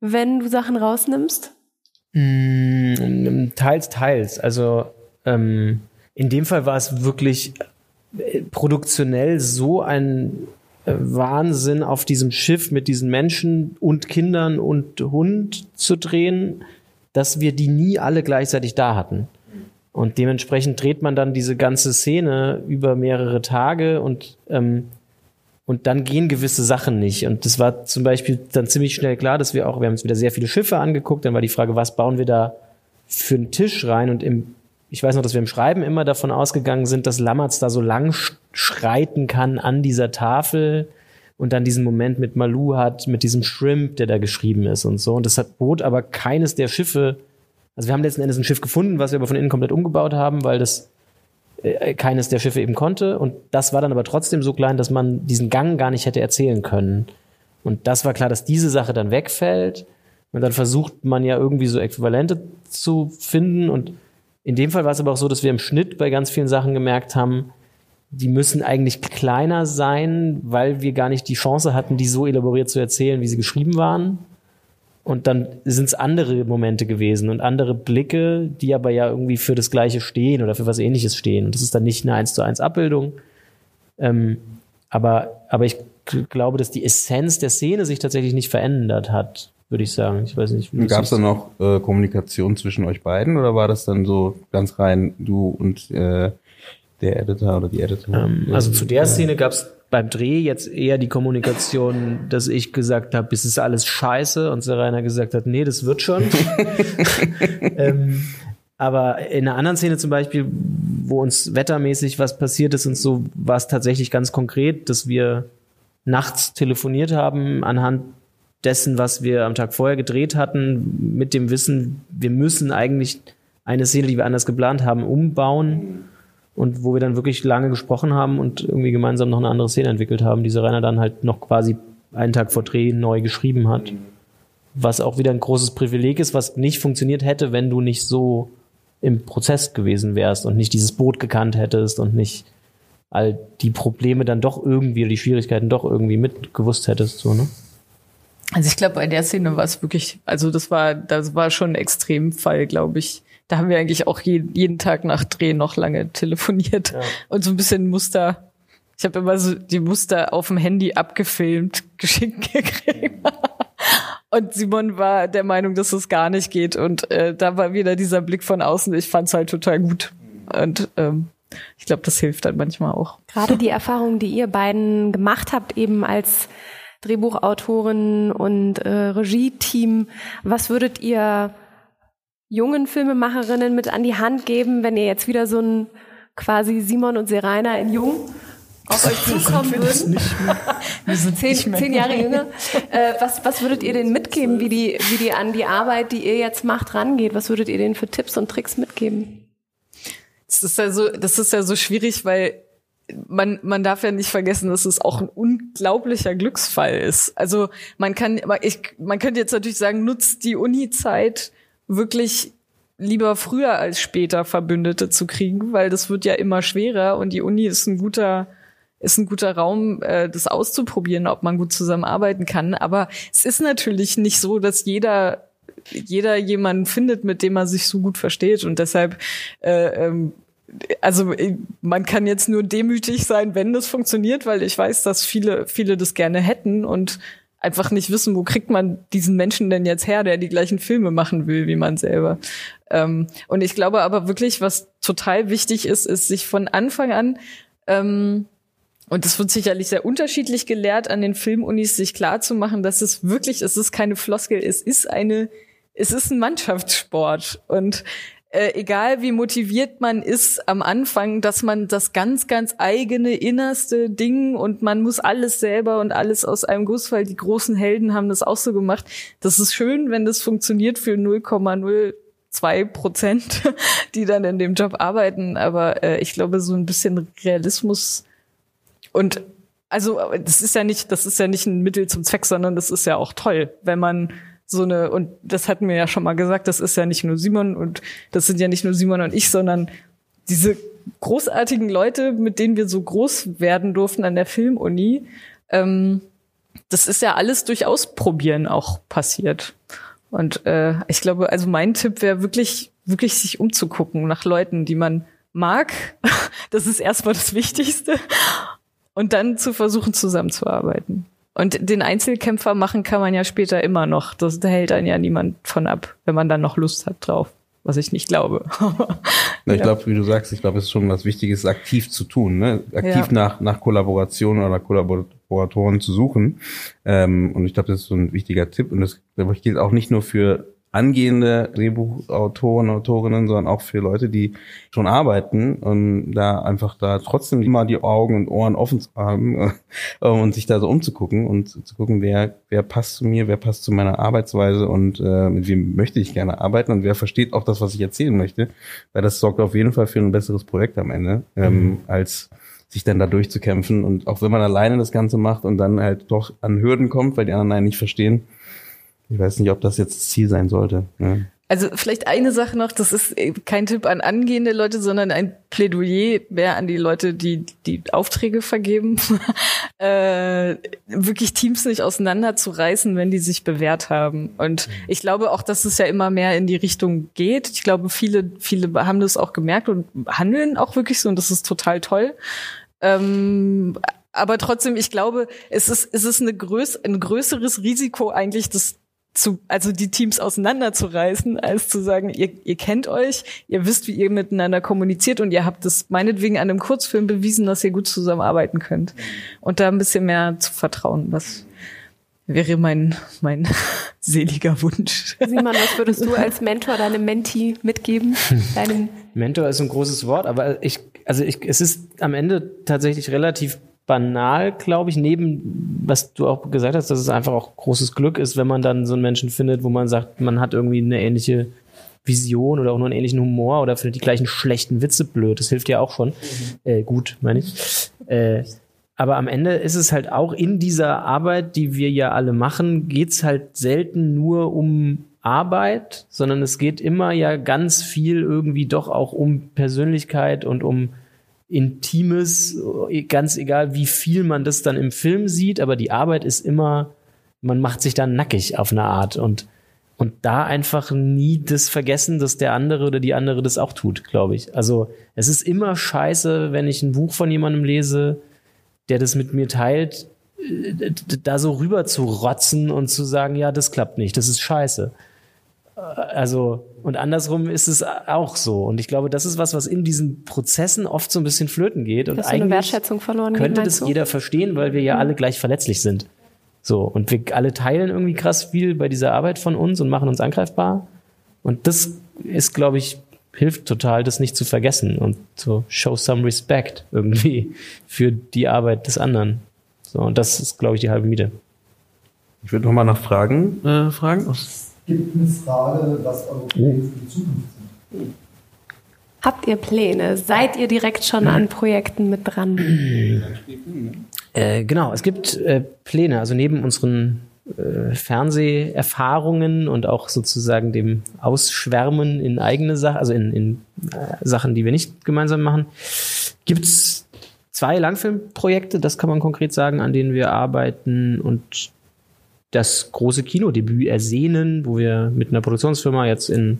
wenn du Sachen rausnimmst? Mm, Teils, teils. Also ähm, in dem Fall war es wirklich äh, produktionell so ein Wahnsinn auf diesem Schiff mit diesen Menschen und Kindern und Hund zu drehen, dass wir die nie alle gleichzeitig da hatten. Und dementsprechend dreht man dann diese ganze Szene über mehrere Tage und ähm, und dann gehen gewisse Sachen nicht. Und das war zum Beispiel dann ziemlich schnell klar, dass wir auch, wir haben uns wieder sehr viele Schiffe angeguckt, dann war die Frage, was bauen wir da für einen Tisch rein? Und im, ich weiß noch, dass wir im Schreiben immer davon ausgegangen sind, dass Lammertz da so lang sch- schreiten kann an dieser Tafel und dann diesen Moment mit Malu hat, mit diesem Shrimp, der da geschrieben ist und so. Und das hat bot aber keines der Schiffe, also wir haben letzten Endes ein Schiff gefunden, was wir aber von innen komplett umgebaut haben, weil das äh, keines der Schiffe eben konnte. Und das war dann aber trotzdem so klein, dass man diesen Gang gar nicht hätte erzählen können. Und das war klar, dass diese Sache dann wegfällt. Und dann versucht man ja irgendwie so Äquivalente zu finden. Und in dem Fall war es aber auch so, dass wir im Schnitt bei ganz vielen Sachen gemerkt haben, die müssen eigentlich kleiner sein, weil wir gar nicht die Chance hatten, die so elaboriert zu erzählen, wie sie geschrieben waren. Und dann sind es andere Momente gewesen und andere Blicke, die aber ja irgendwie für das Gleiche stehen oder für was Ähnliches stehen. Und das ist dann nicht eine 1 zu 1 Abbildung. Ähm, aber, aber ich glaube, dass die Essenz der Szene sich tatsächlich nicht verändert hat, würde ich sagen. Ich weiß nicht. Gab es siehst. da noch äh, Kommunikation zwischen euch beiden oder war das dann so ganz rein du und äh, der Editor oder die Editorin? Ähm, also zu der Szene gab es beim Dreh jetzt eher die Kommunikation, dass ich gesagt habe, es ist alles scheiße und Serena gesagt hat, nee, das wird schon. ähm, aber in einer anderen Szene zum Beispiel, wo uns wettermäßig was passiert ist und so, war es tatsächlich ganz konkret, dass wir nachts telefoniert haben anhand dessen, was wir am Tag vorher gedreht hatten, mit dem Wissen, wir müssen eigentlich eine Szene, die wir anders geplant haben, umbauen und wo wir dann wirklich lange gesprochen haben und irgendwie gemeinsam noch eine andere Szene entwickelt haben, die Rainer dann halt noch quasi einen Tag vor Dreh neu geschrieben hat. Was auch wieder ein großes Privileg ist, was nicht funktioniert hätte, wenn du nicht so im Prozess gewesen wärst und nicht dieses Boot gekannt hättest und nicht all die Probleme dann doch irgendwie, die Schwierigkeiten doch irgendwie mitgewusst hättest, so, ne? Also ich glaube, bei der Szene war es wirklich, also das war, das war schon ein Extremfall, glaube ich. Da haben wir eigentlich auch je, jeden Tag nach Dreh noch lange telefoniert ja. und so ein bisschen Muster. Ich habe immer so die Muster auf dem Handy abgefilmt, geschickt gekriegt. Und Simon war der Meinung, dass es gar nicht geht. Und äh, da war wieder dieser Blick von außen. Ich fand es halt total gut. Und ähm, ich glaube, das hilft dann manchmal auch. Gerade die Erfahrung, die ihr beiden gemacht habt, eben als Drehbuchautorin und äh, Regie-Team, was würdet ihr jungen Filmemacherinnen mit an die Hand geben, wenn ihr jetzt wieder so ein quasi Simon und Serena in Jung auf euch zukommen würden. Wir sind zehn, zehn Jahre jünger. Äh, was, was würdet ihr denen mitgeben, wie die, wie die an die Arbeit, die ihr jetzt macht, rangeht? Was würdet ihr denen für Tipps und Tricks mitgeben? Das ist ja so, das ist ja so schwierig, weil man, man darf ja nicht vergessen, dass es auch ein unglaublicher Glücksfall ist. Also man kann, ich, man könnte jetzt natürlich sagen, nutzt die Uni-Zeit wirklich lieber früher als später Verbündete zu kriegen, weil das wird ja immer schwerer und die Uni ist ein guter ist ein guter Raum, äh, das auszuprobieren, ob man gut zusammenarbeiten kann. Aber es ist natürlich nicht so, dass jeder jeder jemanden findet, mit dem man sich so gut versteht und deshalb äh, ähm, also äh, man kann jetzt nur demütig sein, wenn das funktioniert, weil ich weiß, dass viele viele das gerne hätten und einfach nicht wissen, wo kriegt man diesen Menschen denn jetzt her, der die gleichen Filme machen will wie man selber. Ähm, und ich glaube aber wirklich, was total wichtig ist, ist sich von Anfang an ähm, und das wird sicherlich sehr unterschiedlich gelehrt an den Filmunis, sich klar zu machen, dass es wirklich, es ist keine Floskel, es ist eine, es ist ein Mannschaftssport. Und äh, egal wie motiviert man ist am Anfang, dass man das ganz, ganz eigene innerste Ding und man muss alles selber und alles aus einem Guss, weil die großen Helden haben das auch so gemacht. Das ist schön, wenn das funktioniert für 0,02 Prozent, die dann in dem Job arbeiten. Aber äh, ich glaube, so ein bisschen Realismus und also das ist ja nicht, das ist ja nicht ein Mittel zum Zweck, sondern das ist ja auch toll, wenn man so eine, und das hatten wir ja schon mal gesagt, das ist ja nicht nur Simon und das sind ja nicht nur Simon und ich, sondern diese großartigen Leute, mit denen wir so groß werden durften an der Filmuni, ähm, das ist ja alles durch Ausprobieren auch passiert. Und äh, ich glaube, also mein Tipp wäre wirklich, wirklich sich umzugucken nach Leuten, die man mag. Das ist erstmal das Wichtigste und dann zu versuchen zusammenzuarbeiten. Und den Einzelkämpfer machen kann man ja später immer noch. Das, da hält einen ja niemand von ab, wenn man dann noch Lust hat drauf. Was ich nicht glaube. Na, ich ja. glaube, wie du sagst, ich glaube, es ist schon was Wichtiges, aktiv zu tun, ne? Aktiv ja. nach, nach Kollaboration oder Kollaboratoren zu suchen. Ähm, und ich glaube, das ist so ein wichtiger Tipp. Und das, gilt auch nicht nur für angehende Drehbuchautoren, Autorinnen, sondern auch für Leute, die schon arbeiten und da einfach da trotzdem immer die Augen und Ohren offen zu haben äh, und sich da so umzugucken und zu gucken, wer, wer passt zu mir, wer passt zu meiner Arbeitsweise und äh, mit wem möchte ich gerne arbeiten und wer versteht auch das, was ich erzählen möchte, weil das sorgt auf jeden Fall für ein besseres Projekt am Ende, ähm, mhm. als sich dann da durchzukämpfen und auch wenn man alleine das Ganze macht und dann halt doch an Hürden kommt, weil die anderen einen nicht verstehen, ich weiß nicht, ob das jetzt das Ziel sein sollte. Ne? Also vielleicht eine Sache noch, das ist kein Tipp an angehende Leute, sondern ein Plädoyer mehr an die Leute, die die Aufträge vergeben, äh, wirklich Teams nicht auseinanderzureißen, wenn die sich bewährt haben. Und ich glaube auch, dass es ja immer mehr in die Richtung geht. Ich glaube, viele, viele haben das auch gemerkt und handeln auch wirklich so und das ist total toll. Ähm, aber trotzdem, ich glaube, es ist, es ist eine größ ein größeres Risiko eigentlich, dass zu, also die Teams auseinanderzureißen, als zu sagen, ihr, ihr kennt euch, ihr wisst, wie ihr miteinander kommuniziert und ihr habt es meinetwegen an einem Kurzfilm bewiesen, dass ihr gut zusammenarbeiten könnt. Und da ein bisschen mehr zu vertrauen, was wäre mein, mein seliger Wunsch. Simon, was würdest du als Mentor deinem Menti mitgeben? Deinem Mentor ist ein großes Wort, aber ich, also ich, es ist am Ende tatsächlich relativ banal, glaube ich, neben, was du auch gesagt hast, dass es einfach auch großes Glück ist, wenn man dann so einen Menschen findet, wo man sagt, man hat irgendwie eine ähnliche Vision oder auch nur einen ähnlichen Humor oder findet die gleichen schlechten Witze blöd. Das hilft ja auch schon. Äh, gut, meine ich. Äh, aber am Ende ist es halt auch in dieser Arbeit, die wir ja alle machen, geht's halt selten nur um Arbeit, sondern es geht immer ja ganz viel irgendwie doch auch um Persönlichkeit und um Intimes, ganz egal, wie viel man das dann im Film sieht, aber die Arbeit ist immer, man macht sich dann nackig auf eine Art und und da einfach nie das vergessen, dass der andere oder die andere das auch tut, glaube ich. Also es ist immer scheiße, wenn ich ein Buch von jemandem lese, der das mit mir teilt, äh, da so rüber zu rotzen und zu sagen, ja, das klappt nicht, das ist scheiße. Also, und andersrum ist es auch so. Und ich glaube, das ist was, was in diesen Prozessen oft so ein bisschen flöten geht. Und eigentlich eine Wertschätzung verloren? könnte das du? jeder verstehen, weil wir ja alle gleich verletzlich sind. So. Und wir alle teilen irgendwie krass viel bei dieser Arbeit von uns und machen uns angreifbar. Und das ist, glaube ich, hilft total, das nicht zu vergessen und so show some respect irgendwie für die Arbeit des anderen. So. Und das ist, glaube ich, die halbe Miete. Ich würde nochmal nach Fragen äh, fragen. Aus gibt eine Frage, was eure Pläne für die Zukunft sind. Habt ihr Pläne? Seid ihr direkt schon an Projekten mit dran? Äh, genau, es gibt äh, Pläne, also neben unseren äh, Fernseherfahrungen und auch sozusagen dem Ausschwärmen in eigene Sachen, also in, in äh, Sachen, die wir nicht gemeinsam machen, gibt's zwei Langfilmprojekte, das kann man konkret sagen, an denen wir arbeiten und das große Kinodebüt ersehnen, wo wir mit einer Produktionsfirma jetzt in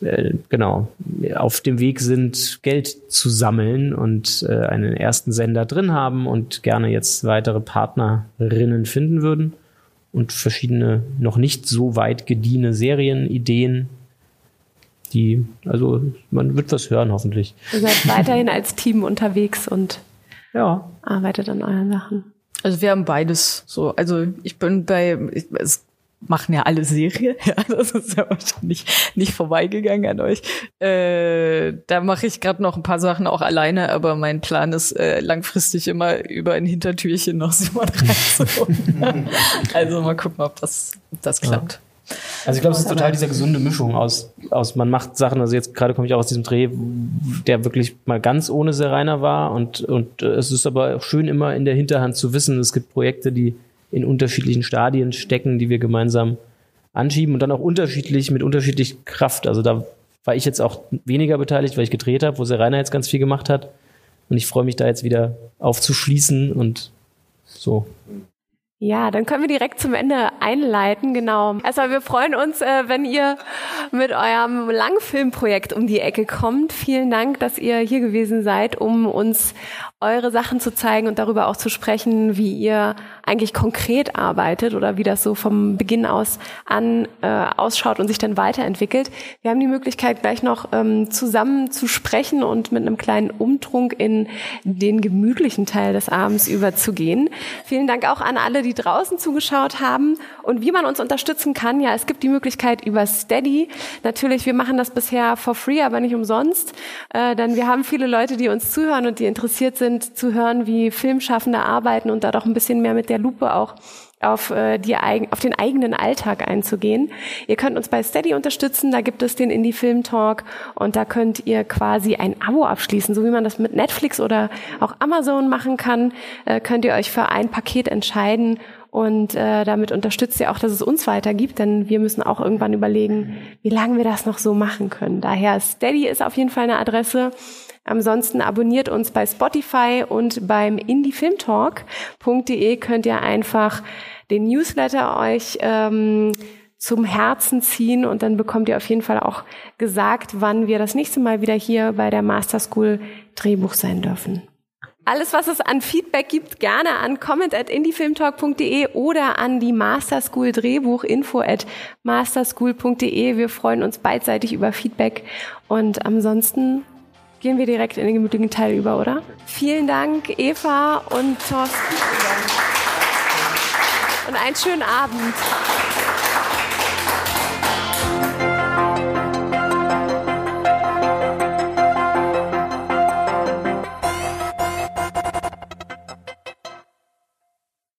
äh, genau auf dem Weg sind, Geld zu sammeln und äh, einen ersten Sender drin haben und gerne jetzt weitere Partnerinnen finden würden und verschiedene noch nicht so weit gediehene Serienideen, die also man wird was hören hoffentlich. Ihr seid weiterhin als Team unterwegs und Ja, arbeitet an euren Sachen. Also wir haben beides so. Also ich bin bei, ich, es machen ja alle Serie, ja, das ist ja wahrscheinlich nicht vorbeigegangen an euch. Äh, da mache ich gerade noch ein paar Sachen auch alleine, aber mein Plan ist äh, langfristig immer über ein Hintertürchen noch Simon reinzuholen. also mal gucken, ob das, ob das klappt. Also ich glaube, es ist total diese gesunde Mischung aus, aus man macht Sachen, also jetzt gerade komme ich auch aus diesem Dreh, der wirklich mal ganz ohne Serena war und, und äh, es ist aber auch schön immer in der Hinterhand zu wissen, es gibt Projekte, die in unterschiedlichen Stadien stecken, die wir gemeinsam anschieben und dann auch unterschiedlich, mit unterschiedlich Kraft. Also da war ich jetzt auch weniger beteiligt, weil ich gedreht habe, wo Serena jetzt ganz viel gemacht hat und ich freue mich da jetzt wieder aufzuschließen und so. Ja, dann können wir direkt zum Ende einleiten, genau. Erstmal, wir freuen uns, äh, wenn ihr mit eurem Langfilmprojekt um die Ecke kommt. Vielen Dank, dass ihr hier gewesen seid, um uns eure Sachen zu zeigen und darüber auch zu sprechen, wie ihr eigentlich konkret arbeitet oder wie das so vom Beginn aus an äh, ausschaut und sich dann weiterentwickelt. Wir haben die Möglichkeit, gleich noch ähm, zusammen zu sprechen und mit einem kleinen Umtrunk in den gemütlichen Teil des Abends überzugehen. Vielen Dank auch an alle, die draußen zugeschaut haben und wie man uns unterstützen kann. Ja, es gibt die Möglichkeit über Steady. Natürlich, wir machen das bisher for free, aber nicht umsonst, äh, denn wir haben viele Leute, die uns zuhören und die interessiert sind, zu hören, wie Filmschaffende arbeiten und da doch ein bisschen mehr mit der Lupe auch auf, äh, die, auf den eigenen Alltag einzugehen. Ihr könnt uns bei Steady unterstützen, da gibt es den Indie Film Talk und da könnt ihr quasi ein Abo abschließen, so wie man das mit Netflix oder auch Amazon machen kann, äh, könnt ihr euch für ein Paket entscheiden und äh, damit unterstützt ihr auch, dass es uns weitergibt, denn wir müssen auch irgendwann überlegen, wie lange wir das noch so machen können. Daher Steady ist auf jeden Fall eine Adresse. Ansonsten abonniert uns bei Spotify und beim indiefilmtalk.de könnt ihr einfach den Newsletter euch ähm, zum Herzen ziehen und dann bekommt ihr auf jeden Fall auch gesagt, wann wir das nächste Mal wieder hier bei der Master School Drehbuch sein dürfen. Alles, was es an Feedback gibt, gerne an comment at indiefilmtalk.de oder an die Masterschool Drehbuch info at masterschool.de. Wir freuen uns beidseitig über Feedback und ansonsten gehen wir direkt in den gemütlichen Teil über, oder? Vielen Dank, Eva und Thorsten. Und einen schönen Abend.